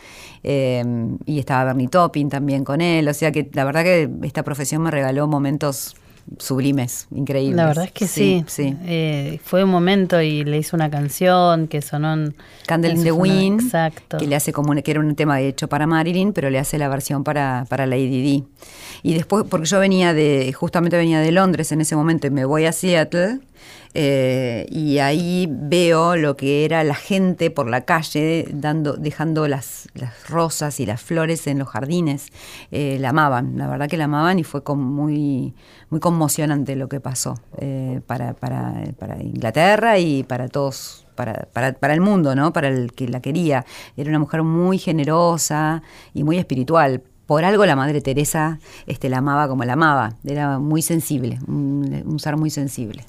Speaker 1: Eh, y estaba Bernie Topping también con él. O sea que la verdad que esta profesión me regaló momentos sublimes, increíbles.
Speaker 5: La verdad es que sí.
Speaker 1: sí.
Speaker 5: Eh, fue un momento y le hizo una canción que sonó en
Speaker 1: Candle in the. Wind,
Speaker 5: Exacto.
Speaker 1: que le hace como que era un tema hecho para Marilyn, pero le hace la versión para, para Lady Di. Y después, porque yo venía de, justamente venía de Londres en ese momento y me voy a Seattle, eh, y ahí veo lo que era la gente por la calle dando, dejando las, rosas y las flores en los jardines. Eh, la amaban, la verdad que la amaban y fue muy, muy conmocionante lo que pasó eh, para, para, Inglaterra y para todos para, para, para el mundo, ¿no? Para el que la quería. Era una mujer muy generosa y muy espiritual. Por algo la Madre Teresa este, la amaba como la amaba. Era muy sensible, un, un ser muy sensible.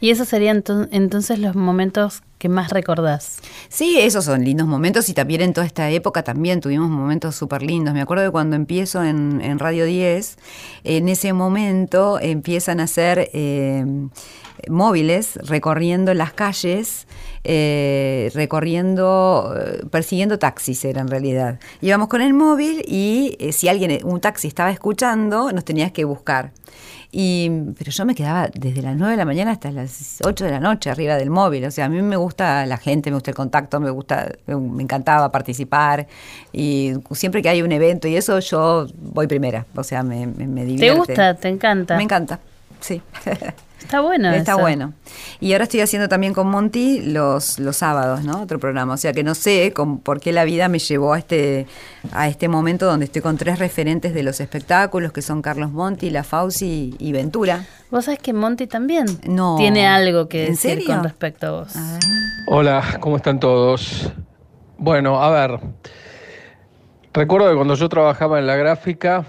Speaker 5: Y esos serían ento- entonces los momentos que más recordás.
Speaker 1: Sí, esos son lindos momentos y también en toda esta época también tuvimos momentos súper lindos. Me acuerdo de cuando empiezo en, en Radio 10, en ese momento empiezan a hacer eh, móviles recorriendo las calles, eh, recorriendo, eh, persiguiendo taxis era en realidad. Íbamos con el móvil y eh, si alguien, un taxi estaba escuchando, nos tenías que buscar. Y, pero yo me quedaba desde las 9 de la mañana hasta las 8 de la noche arriba del móvil. O sea, a mí me gusta la gente, me gusta el contacto, me gusta, me encantaba participar. Y siempre que hay un evento y eso, yo voy primera. O sea, me, me, me
Speaker 5: ¿Te gusta? ¿Te encanta?
Speaker 1: Me encanta, sí.
Speaker 5: Está bueno.
Speaker 1: Está
Speaker 5: eso.
Speaker 1: bueno. Y ahora estoy haciendo también con Monty los, los sábados, ¿no? Otro programa. O sea que no sé con, por qué la vida me llevó a este, a este momento donde estoy con tres referentes de los espectáculos, que son Carlos Monti, La Fauci y Ventura.
Speaker 5: ¿Vos sabés que Monty también
Speaker 1: No.
Speaker 5: tiene algo que
Speaker 1: ¿En
Speaker 5: decir
Speaker 1: serio?
Speaker 5: con respecto a vos?
Speaker 14: Hola, ¿cómo están todos? Bueno, a ver, recuerdo que cuando yo trabajaba en la gráfica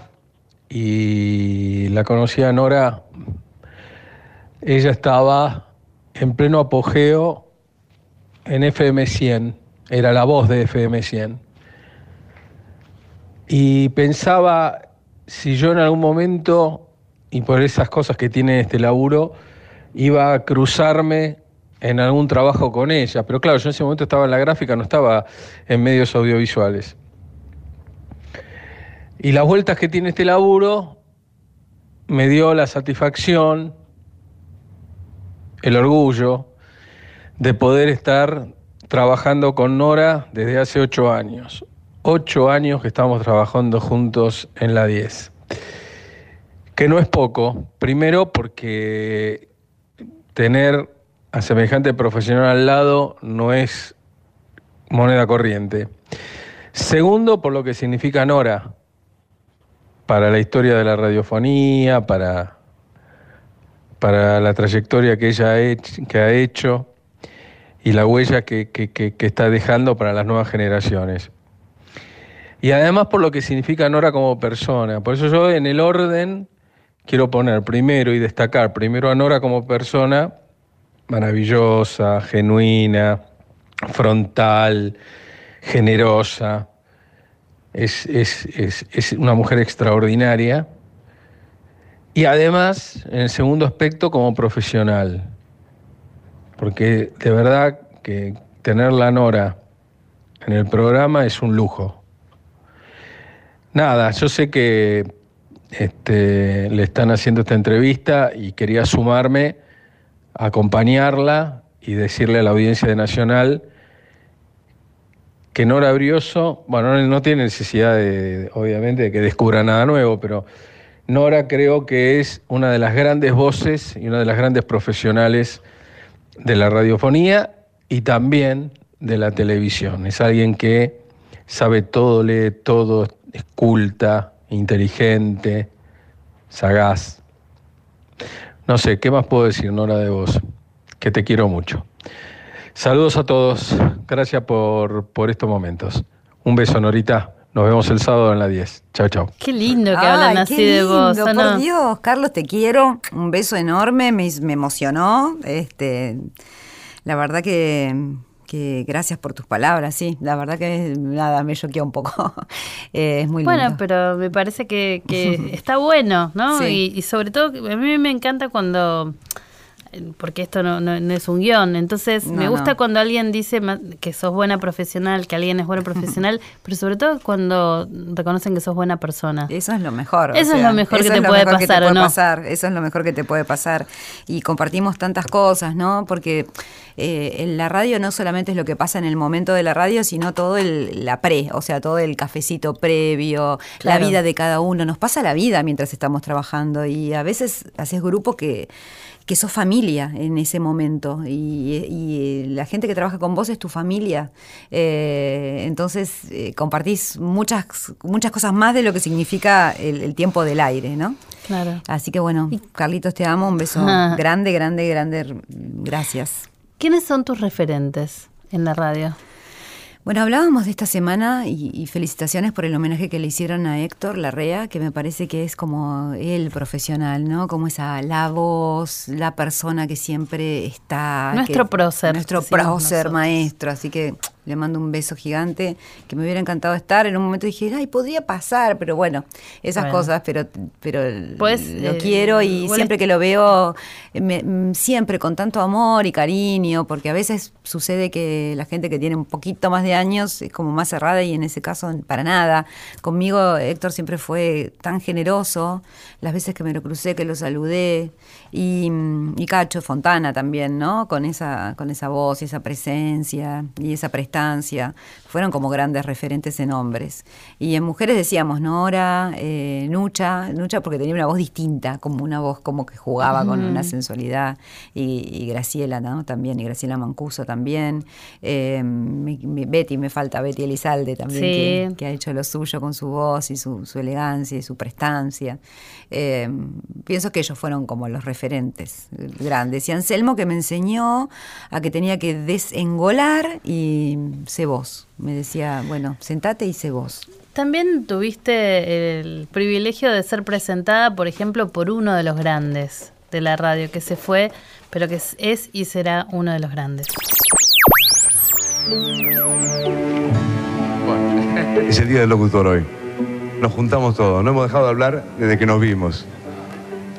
Speaker 14: y la conocía a Nora, ella estaba en pleno apogeo en FM 100, era la voz de FM 100. Y pensaba si yo en algún momento, y por esas cosas que tiene este laburo, iba a cruzarme en algún trabajo con ella. Pero claro, yo en ese momento estaba en la gráfica, no estaba en medios audiovisuales. Y las vueltas que tiene este laburo me dio la satisfacción, el orgullo de poder estar trabajando con Nora desde hace ocho años. Ocho años que estamos trabajando juntos en la 10. Que no es poco, primero porque tener a semejante profesional al lado no es moneda corriente. Segundo, por lo que significa Nora para la historia de la radiofonía, para, para la trayectoria que ella ha hecho, que ha hecho y la huella que, que, está dejando para las nuevas generaciones. Y además por lo que significa Nora como persona. Por eso yo en el orden quiero poner primero y destacar primero a Nora como persona, maravillosa, genuina, frontal, generosa. Es, es, es, es, una mujer extraordinaria. Y además, en el segundo aspecto, como profesional. Porque de verdad que tener la Nora en el programa es un lujo. Nada, yo sé que este, le están haciendo esta entrevista y quería sumarme acompañarla y decirle a la audiencia de Nacional que Nora Brioso, bueno, no tiene necesidad de, obviamente, de que descubra nada nuevo, pero Nora creo que es una de las grandes voces y una de las grandes profesionales de la radiofonía y también de la televisión. Es alguien que sabe todo, lee todo, es culta, inteligente, sagaz. No sé, ¿qué más puedo decir, Nora, de vos? Que te quiero mucho. Saludos a todos. Gracias por, por estos momentos. Un beso, Norita. Nos vemos el sábado en la 10. Chao, chao.
Speaker 5: Qué lindo que hablan
Speaker 1: Ay,
Speaker 5: así
Speaker 1: qué
Speaker 5: de vos.
Speaker 1: lindo,
Speaker 5: ¿o
Speaker 1: Por
Speaker 5: no?
Speaker 1: Dios, Carlos, te quiero. Un beso enorme, me, me emocionó. Este, la verdad que, que gracias por tus palabras, sí. La verdad que nada, me choqueó un poco. Eh, es muy
Speaker 5: Bueno,
Speaker 1: lindo.
Speaker 5: pero me parece que, que está bueno, ¿no?
Speaker 1: Sí.
Speaker 5: Y, y sobre todo, a mí me encanta cuando porque esto no, no- no es un guion. Entonces,
Speaker 1: No,
Speaker 5: me gusta cuando alguien dice que sos buena profesional, que alguien es bueno profesional, pero sobre todo cuando reconocen que sos buena persona.
Speaker 1: Eso es lo mejor. o
Speaker 5: Eso es lo mejor que te puede
Speaker 1: mejor que te
Speaker 5: pasar, ¿o
Speaker 1: puede
Speaker 5: no?
Speaker 1: pasar, Eso es lo mejor que te puede pasar. Y compartimos tantas cosas, ¿no? Porque eh, en la radio no solamente es lo que pasa en el momento de la radio, sino todo el, la pre, o sea, todo el cafecito previo, la vida de cada uno. Nos pasa la vida mientras estamos trabajando y a veces haces grupo que que sos familia en ese momento y, y la gente que trabaja con vos es tu familia. Eh, entonces eh, compartís muchas, muchas cosas más de lo que significa el, el tiempo del aire, ¿no?
Speaker 5: Claro.
Speaker 1: Así que bueno, Carlitos, te amo, un beso
Speaker 5: Ah.
Speaker 1: grande, grande, grande. Gracias.
Speaker 5: ¿Quiénes son tus referentes en la radio?
Speaker 1: Bueno, hablábamos de esta semana y, y felicitaciones por el homenaje que le hicieron a Héctor Larrea, que me parece que es como el profesional, ¿no? Como esa, la voz, la persona que siempre está...
Speaker 5: Nuestro
Speaker 1: que-
Speaker 5: prócer,
Speaker 1: Nuestro prócer,
Speaker 5: nosotros.
Speaker 1: maestro. Así que le mando un beso gigante, que me hubiera encantado estar. En un momento dije, ay, podría pasar, pero bueno, esas
Speaker 5: Bueno.
Speaker 1: cosas, pero, pero
Speaker 5: Pues,
Speaker 1: lo
Speaker 5: eh,
Speaker 1: quiero y siempre que lo veo, me- siempre con tanto amor y cariño, porque a veces sucede que la gente que tiene un poquito más de años es como más cerrada y en ese caso para nada. Conmigo Héctor siempre fue tan generoso, las veces que me lo crucé, que lo saludé, y, y Cacho Fontana también, ¿no? Con esa, con esa voz y esa presencia y esa prestancia fueron como grandes referentes en hombres. Y en mujeres decíamos Nora, eh, Nucha, Nucha porque tenía una voz distinta, como una voz como que jugaba con una sensualidad, y, y Graciela, ¿no? También, y Graciela Mancuso también. Eh, Betty, me falta Betty Elizalde también,
Speaker 5: Sí.
Speaker 1: que, que ha hecho lo suyo con su voz y su, su elegancia y su prestancia. Eh, pienso que ellos fueron como los referentes grandes. Y Anselmo que me enseñó a que tenía que desengolar y sé vos. Me decía, bueno, sentate y sé vos.
Speaker 5: También tuviste el privilegio de ser presentada, por ejemplo, por uno de los grandes de la radio que se fue, pero que es, es y será uno de los grandes.
Speaker 15: Es el día del locutor hoy. Nos juntamos todos, no hemos dejado de hablar desde que nos vimos.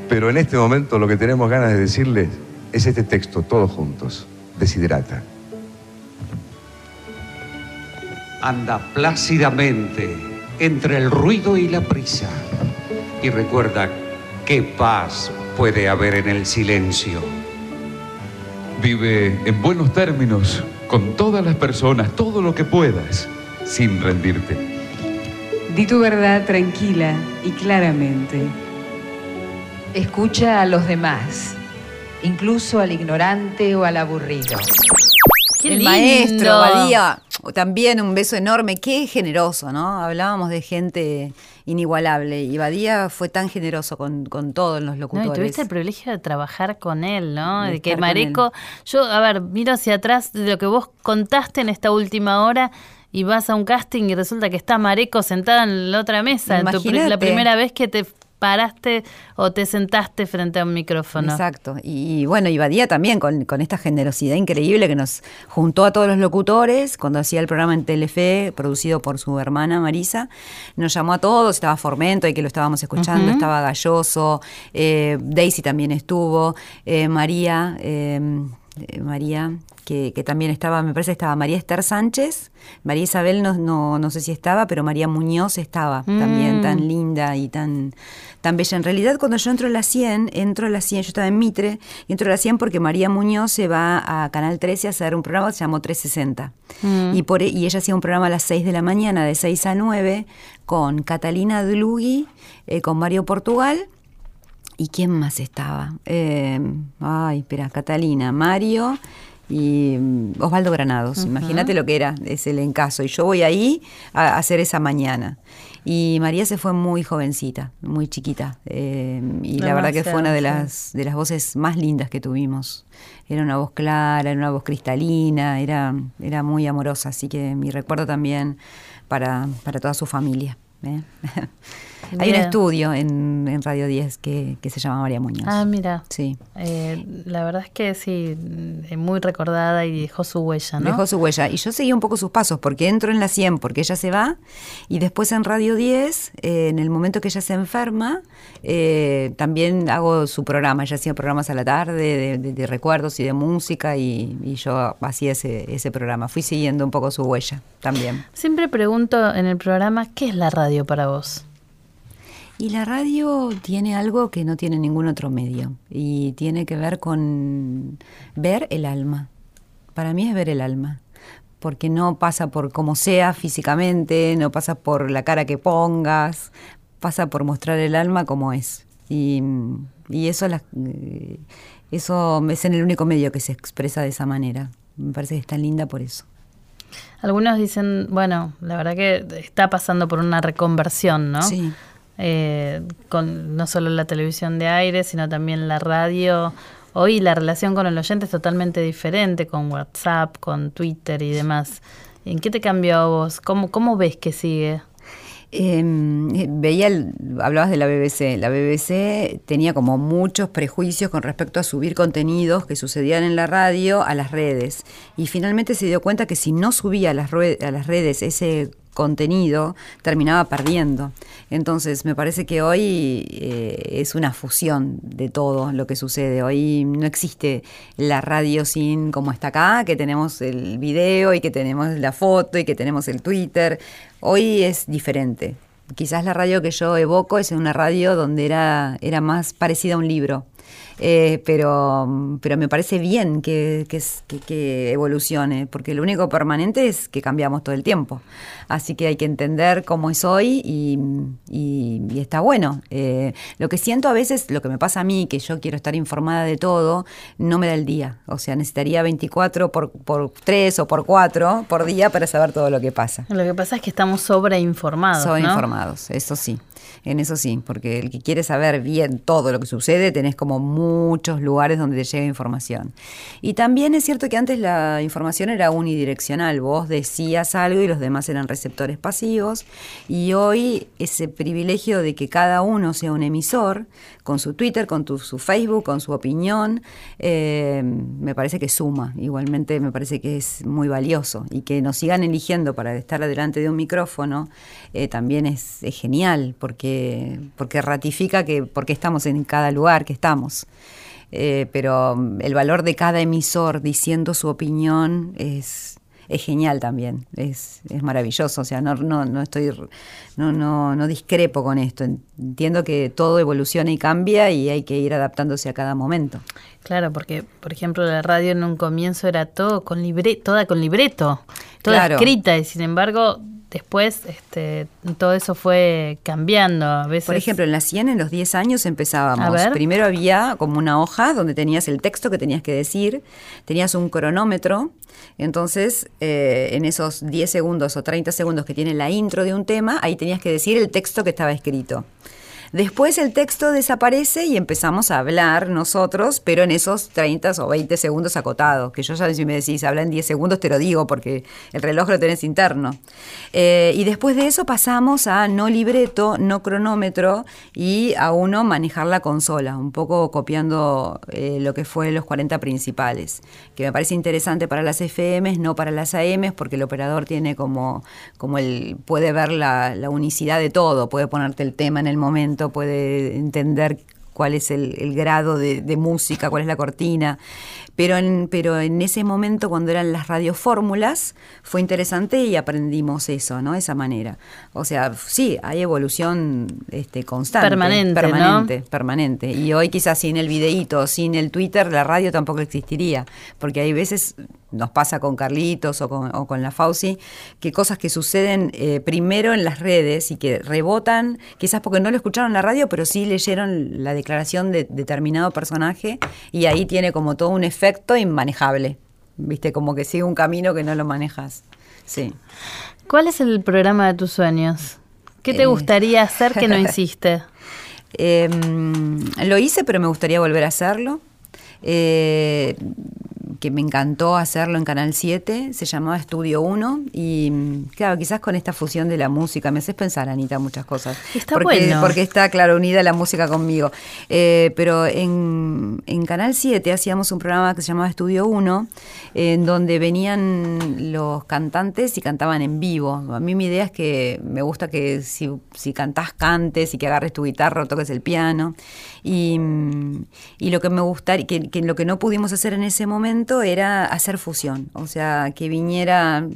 Speaker 15: Pero en este momento lo que tenemos ganas de decirles es este texto, todos juntos. Desiderata.
Speaker 16: Anda plácidamente entre el ruido y la prisa. Y recuerda qué paz puede haber en el silencio.
Speaker 17: Vive en buenos términos con todas las personas, todo lo que puedas, sin rendirte.
Speaker 18: Di tu verdad tranquila y claramente.
Speaker 19: Escucha a los demás, incluso al ignorante o al aburrido.
Speaker 1: El maestro, Badía, también un beso enorme, qué generoso, ¿no? Hablábamos de gente inigualable y Badía fue tan generoso con, con todos los
Speaker 5: No,
Speaker 1: locutores.
Speaker 5: y tuviste el privilegio de trabajar con él, ¿no?
Speaker 1: De
Speaker 5: De que Mareco, yo, a ver, miro hacia atrás de lo que vos contaste en esta última hora y vas a un casting y resulta que está Mareco sentada en la otra mesa, tu la primera vez que te paraste o te sentaste frente a un micrófono.
Speaker 1: Exacto. Y, y bueno, y Badía también con, con esta generosidad increíble que nos juntó a todos los locutores cuando hacía el programa en Telefe, producido por su hermana Marisa. Nos llamó a todos, estaba Formento, y que lo estábamos escuchando, estaba Galloso, eh, Daisy también estuvo, eh, María, eh, eh, María, que, que también estaba, me parece que estaba María Esther Sánchez, María Isabel no, no, no sé si estaba, pero María Muñoz estaba también,
Speaker 5: Mm.
Speaker 1: tan linda y tan, tan bella. En realidad, cuando yo entro a la 100, entro a la 100, yo estaba en Mitre, y entro a la 100 porque María Muñoz se va a Canal 13 a hacer un programa que se llamó 360.
Speaker 5: Mm.
Speaker 1: Y, por, e- y ella hacía un programa a las 6 de la mañana, de 6 a 9, con Catalina Dlugui, eh, con Mario Portugal. ¿Y quién más estaba? Eh, ay, espera, Catalina, Mario y mm, Osvaldo Granados. Imagínate lo que era ese elencazo. Y yo voy ahí a hacer esa mañana. Y María se fue muy jovencita, muy chiquita. eh, y la verdad que fue una de las, de las voces más lindas que tuvimos. Era una voz clara, era una voz cristalina, era, era muy amorosa. Así que mi recuerdo también para, para toda su familia. ¿eh? Hay un estudio en, en Radio 10 que, que se llama María Muñoz.
Speaker 5: Ah, mira.
Speaker 1: Sí.
Speaker 5: Eh, la verdad es que sí, eh, muy recordada y dejó su huella, ¿no?
Speaker 1: Dejó su huella. Y yo seguí un poco sus pasos, porque entro en la 100 porque ella se va, y después en Radio 10, eh, en el momento que ella se enferma, eh, también hago su programa. Ella hacía programas a la tarde de, de- de recuerdos y de música, y, y yo hacía ese, ese programa. Fui siguiendo un poco su huella también.
Speaker 5: Siempre pregunto en el programa, ¿qué es la radio para vos?
Speaker 1: Y la radio tiene algo que no tiene ningún otro medio y tiene que ver con ver el alma. Para mí es ver el alma, porque no pasa por cómo sea físicamente, no pasa por la cara que pongas, pasa por mostrar el alma como es. Y, y eso, la- eh, eso es en el único medio que se expresa de esa manera. Me parece que es tan linda por eso.
Speaker 5: Algunos dicen, bueno, la verdad que está pasando por una reconversión, ¿no?
Speaker 1: Sí.
Speaker 5: Eh, con no solo la televisión de aire, sino también la radio. Hoy la relación con el oyente es totalmente diferente, con WhatsApp, con Twitter y demás. ¿En qué te cambió vos? ¿Cómo, cómo ves que sigue?
Speaker 1: Eh, veía, hablabas de la BBC. La BBC tenía como muchos prejuicios con respecto a subir contenidos que sucedían en la radio a las redes. Y finalmente se dio cuenta que si no subía a las, a las redes ese contenido, terminaba perdiendo. Entonces, me parece que hoy eh, es una fusión de todo lo que sucede. Hoy no existe la radio sin como está acá, que tenemos el video y que tenemos la foto y que tenemos el Twitter. Hoy es diferente. Quizás la radio que yo evoco es una radio donde era, era más parecida a un libro. Eh, pero, pero me parece bien que, que que- evolucione, porque lo único permanente es que cambiamos todo el tiempo. Así que hay que entender cómo es hoy y, y- y está bueno. Eh, lo que siento a veces, lo que me pasa a mí, que yo quiero estar informada de todo, no me da el día. O sea, necesitaría 24 por, por 3 o por 4 por día para saber todo lo que pasa.
Speaker 5: Lo que pasa es que estamos sobreinformados.
Speaker 1: Son
Speaker 5: ¿no?
Speaker 1: informados, eso sí, en eso sí, porque el que quiere saber bien todo lo que sucede, tenés como muchos lugares donde te llega información. Y también es cierto que antes la información era unidireccional, vos decías algo y los demás eran receptores pasivos, y hoy ese privilegio de que cada uno sea un emisor, con su Twitter, con tu- su Facebook, con su opinión, eh, me parece que suma, igualmente me parece que es muy valioso, y que nos sigan eligiendo para estar delante de un micrófono, eh, también es, es genial, porque, porque ratifica que porque estamos en cada lugar que estamos. Eh, pero mm, el valor de cada emisor diciendo su opinión es, es genial también, es, es maravilloso, o sea, no, no, no estoy, no, no, no discrepo con esto, entiendo que todo evoluciona y cambia y hay que ir adaptándose a cada momento.
Speaker 5: Claro, porque, por ejemplo, la radio en un comienzo era todo con libre, toda con libreto, toda
Speaker 1: Claro.
Speaker 5: escrita, y sin embargo, después este, todo eso fue cambiando. A veces,
Speaker 1: Por ejemplo, en la 100, en los 10 años empezábamos. Primero había como una hoja donde tenías el texto que tenías que decir, tenías un cronómetro, entonces eh, en esos 10 segundos o 30 segundos que tiene la intro de un tema, ahí tenías que decir el texto que estaba escrito. Después el texto desaparece y empezamos a hablar nosotros, pero en esos 30 o 20 segundos acotados, que yo ya si me decís, habla en 10 segundos, te lo digo porque el reloj lo tenés interno. Eh, y después de eso pasamos a no libreto, no cronómetro y a uno manejar la consola, un poco copiando eh, lo que fue los 40 principales, que me parece interesante para las FMs, no para las AMs, porque el operador tiene como, como el, puede ver la, la unicidad de todo, puede ponerte el tema en el momento, puede entender cuál es el, grado de música, cuál es la cortina. Pero en, pero en ese momento, cuando eran las radiofórmulas, fue interesante y aprendimos eso, ¿no? Esa manera. O sea, sí, hay evolución este, constante.
Speaker 5: Permanente, ¿no?
Speaker 1: Permanente, permanente. Y hoy quizás sin el videíto, sin el Twitter, la radio tampoco existiría. Porque hay veces, nos pasa con Carlitos o con, o con la Fauci, que cosas que suceden eh, primero en las redes y que rebotan, quizás porque no lo escucharon en la radio, pero sí leyeron la declaración de determinado personaje y ahí tiene como todo un efecto inmanejable. Viste, como que sigue un camino que no lo manejas. Sí.
Speaker 5: ¿Cuál es el programa de tus sueños? ¿Qué te
Speaker 1: Eh.
Speaker 5: gustaría hacer que no hiciste?
Speaker 1: Eh, lo hice, pero me gustaría volver a hacerlo. Eh, que me encantó hacerlo en Canal 7, se llamaba Estudio 1 y mm, claro, quizás con esta fusión de la música, me haces pensar, Anita, muchas cosas.
Speaker 5: Está
Speaker 1: porque,
Speaker 5: bueno.
Speaker 1: porque está, claro, unida la música conmigo. Eh, pero en, en Canal 7 hacíamos un programa que se llamaba Estudio 1, en donde venían los cantantes y cantaban en vivo. A mí mi idea es que me gusta que si, si cantás, cantes y que agarres tu guitarra o toques el piano. Y, mm, y lo que me gustaría, que, que lo que no pudimos hacer en ese momento era hacer fusión. O sea, que viniera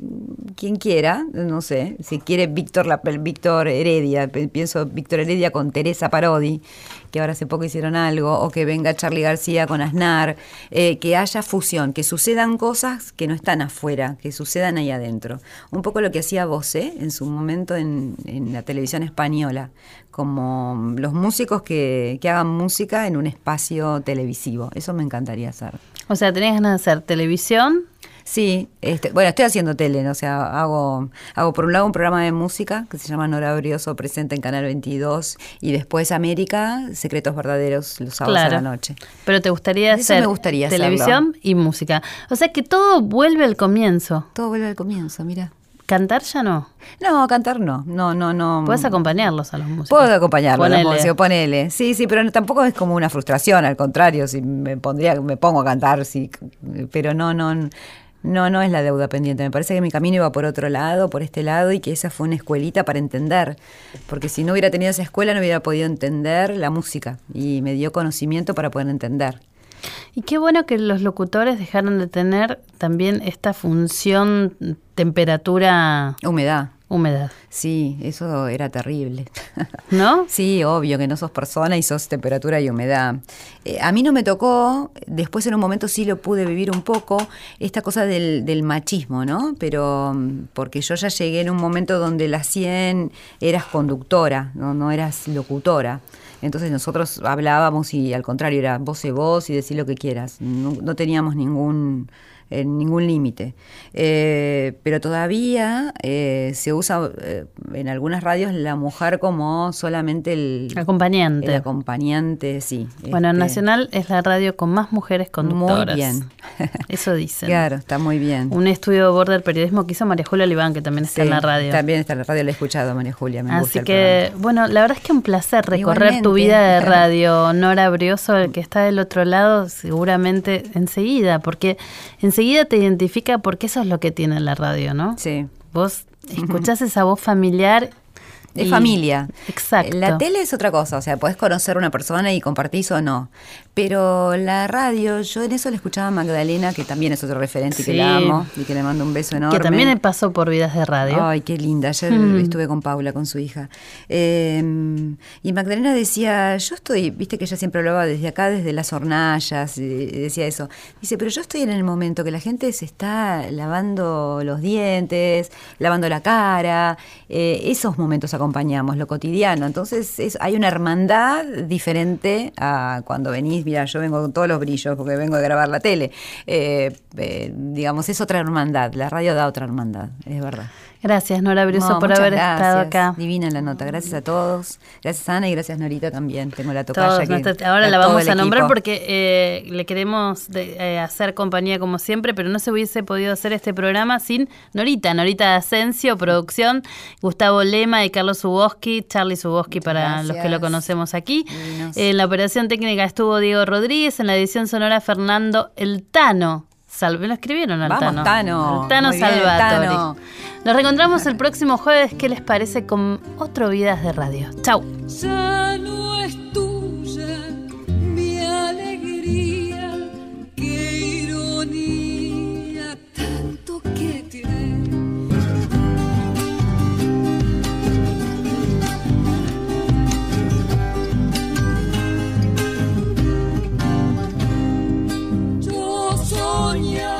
Speaker 1: quien quiera, no sé, si quiere Víctor, Víctor Heredia, pienso Víctor Heredia con Teresa Parodi, que ahora hace poco hicieron algo, o que venga Charlie García con Aznar, eh, que haya fusión, que sucedan cosas que no están afuera, que sucedan ahí adentro. Un poco lo que hacía Bosé en su momento en, la televisión española, como los músicos que hagan música en un espacio televisivo. Eso me encantaría hacer.
Speaker 5: O sea, ¿tenías ganas de hacer televisión?
Speaker 1: Sí, este, bueno, estoy haciendo tele, ¿no? o sea, hago, hago por un lado un programa de música que se llama Nora Brioso, presenta en Canal 22, y después América, Secretos Verdaderos, los sábados
Speaker 5: Claro.
Speaker 1: a la noche.
Speaker 5: Pero te gustaría
Speaker 1: Eso
Speaker 5: hacer
Speaker 1: me gustaría
Speaker 5: televisión y música. O sea que todo vuelve al comienzo.
Speaker 1: Todo vuelve al comienzo, mira.
Speaker 5: ¿Cantar ya no?
Speaker 1: No, cantar no, no, no, no.
Speaker 5: Puedes acompañarlos a los músicos.
Speaker 1: Puedo acompañarlo, a los
Speaker 5: Ponele.
Speaker 1: músicos, ponele. Sí, sí, pero no- tampoco es como una frustración, al contrario, si me pondría, me pongo a cantar, sí, pero no, no, no, no es la deuda pendiente. Me parece que mi camino iba por otro lado, por este lado, y que esa fue una escuelita para entender. Porque si no hubiera tenido esa escuela, no hubiera podido entender la música. Y me dio conocimiento para poder entender.
Speaker 5: Y qué bueno que los locutores dejaron de tener también esta función temperatura.
Speaker 1: Humedad.
Speaker 5: Humedad.
Speaker 1: Sí, eso era terrible.
Speaker 5: ¿No?
Speaker 1: Sí, obvio que no sos persona y sos temperatura y humedad. Eh, a mí no me tocó, después en un momento sí lo pude vivir un poco, esta cosa del, del machismo, ¿no? Pero mm, porque yo ya llegué en un momento donde la 100 eras conductora, no, no eras locutora. Entonces nosotros hablábamos y al contrario era vos y vos y decir lo que quieras. No, no teníamos ningún eh, ningún límite. Eh, pero todavía eh, se usa eh, en algunas radios la mujer como solamente el
Speaker 5: Acompañante.
Speaker 1: El acompañante, sí.
Speaker 5: Bueno,
Speaker 1: Este,
Speaker 5: Nacional es la radio con más mujeres conductoras.
Speaker 1: Muy bien.
Speaker 5: Eso dicen.
Speaker 1: Claro, está muy bien.
Speaker 5: Un estudio Border Periodismo que hizo María Julia Oliván, que también está
Speaker 1: Sí,
Speaker 5: en la radio.
Speaker 1: También está en la radio, la he escuchado, María Julia. Me gusta
Speaker 5: Así que, bueno, la verdad es que un placer recorrer tu vida de radio. Nora Brioso, el que está del otro lado, seguramente enseguida, porque enseguida te identifica porque eso es lo que tiene la radio, ¿no?
Speaker 1: Sí.
Speaker 5: Vos escuchás esa voz familiar.
Speaker 1: Es familia.
Speaker 5: Exacto.
Speaker 1: La tele es otra cosa, o sea, podés conocer a una persona y compartís o no. Pero la radio, yo en eso le escuchaba a Magdalena, que también es otro referente y que la amo y que le mando un beso enorme.
Speaker 5: Que también pasó por vidas de radio.
Speaker 1: Ay, qué linda. Ayer
Speaker 5: Mm.
Speaker 1: estuve con Paula, con su hija. Eh, y Magdalena decía, yo estoy, viste que ella siempre hablaba desde acá, desde las hornallas, y decía eso. Dice, pero yo estoy en el momento que la gente se está lavando los dientes, lavando la cara. eh, esos momentos acompañamos, lo cotidiano. Entonces es- hay una hermandad diferente a cuando venís, mira, yo vengo con todos los brillos porque vengo de grabar la tele. Eh, eh, digamos, es otra hermandad. La radio da otra hermandad, es verdad.
Speaker 5: Gracias, Nora Brioso,
Speaker 1: No,
Speaker 5: por haber estado acá.
Speaker 1: Divina la nota. Gracias a todos. Gracias Ana y gracias Norita también. Tengo la
Speaker 5: Todos
Speaker 1: tocaya que
Speaker 5: nuestros- ahora la vamos a nombrar porque eh, le queremos de- eh, hacer compañía como siempre, pero no se hubiese podido hacer este programa sin Norita, Norita Asensio, producción, Gustavo Lema y Carlos Suboski, Charlie Suboski para los que lo conocemos aquí. En la operación técnica estuvo Diego Rodríguez, en la edición sonora Fernando El Tano. Sal- me lo escribieron al
Speaker 1: Vamos,
Speaker 5: Tano.
Speaker 1: Tano.
Speaker 5: Tano
Speaker 1: bien,
Speaker 5: Salvatori.
Speaker 1: Tano.
Speaker 5: Nos reencontramos el próximo jueves. ¿Qué les parece con otro Vidas de Radio? Chau.
Speaker 6: Ya no es Yo soñaba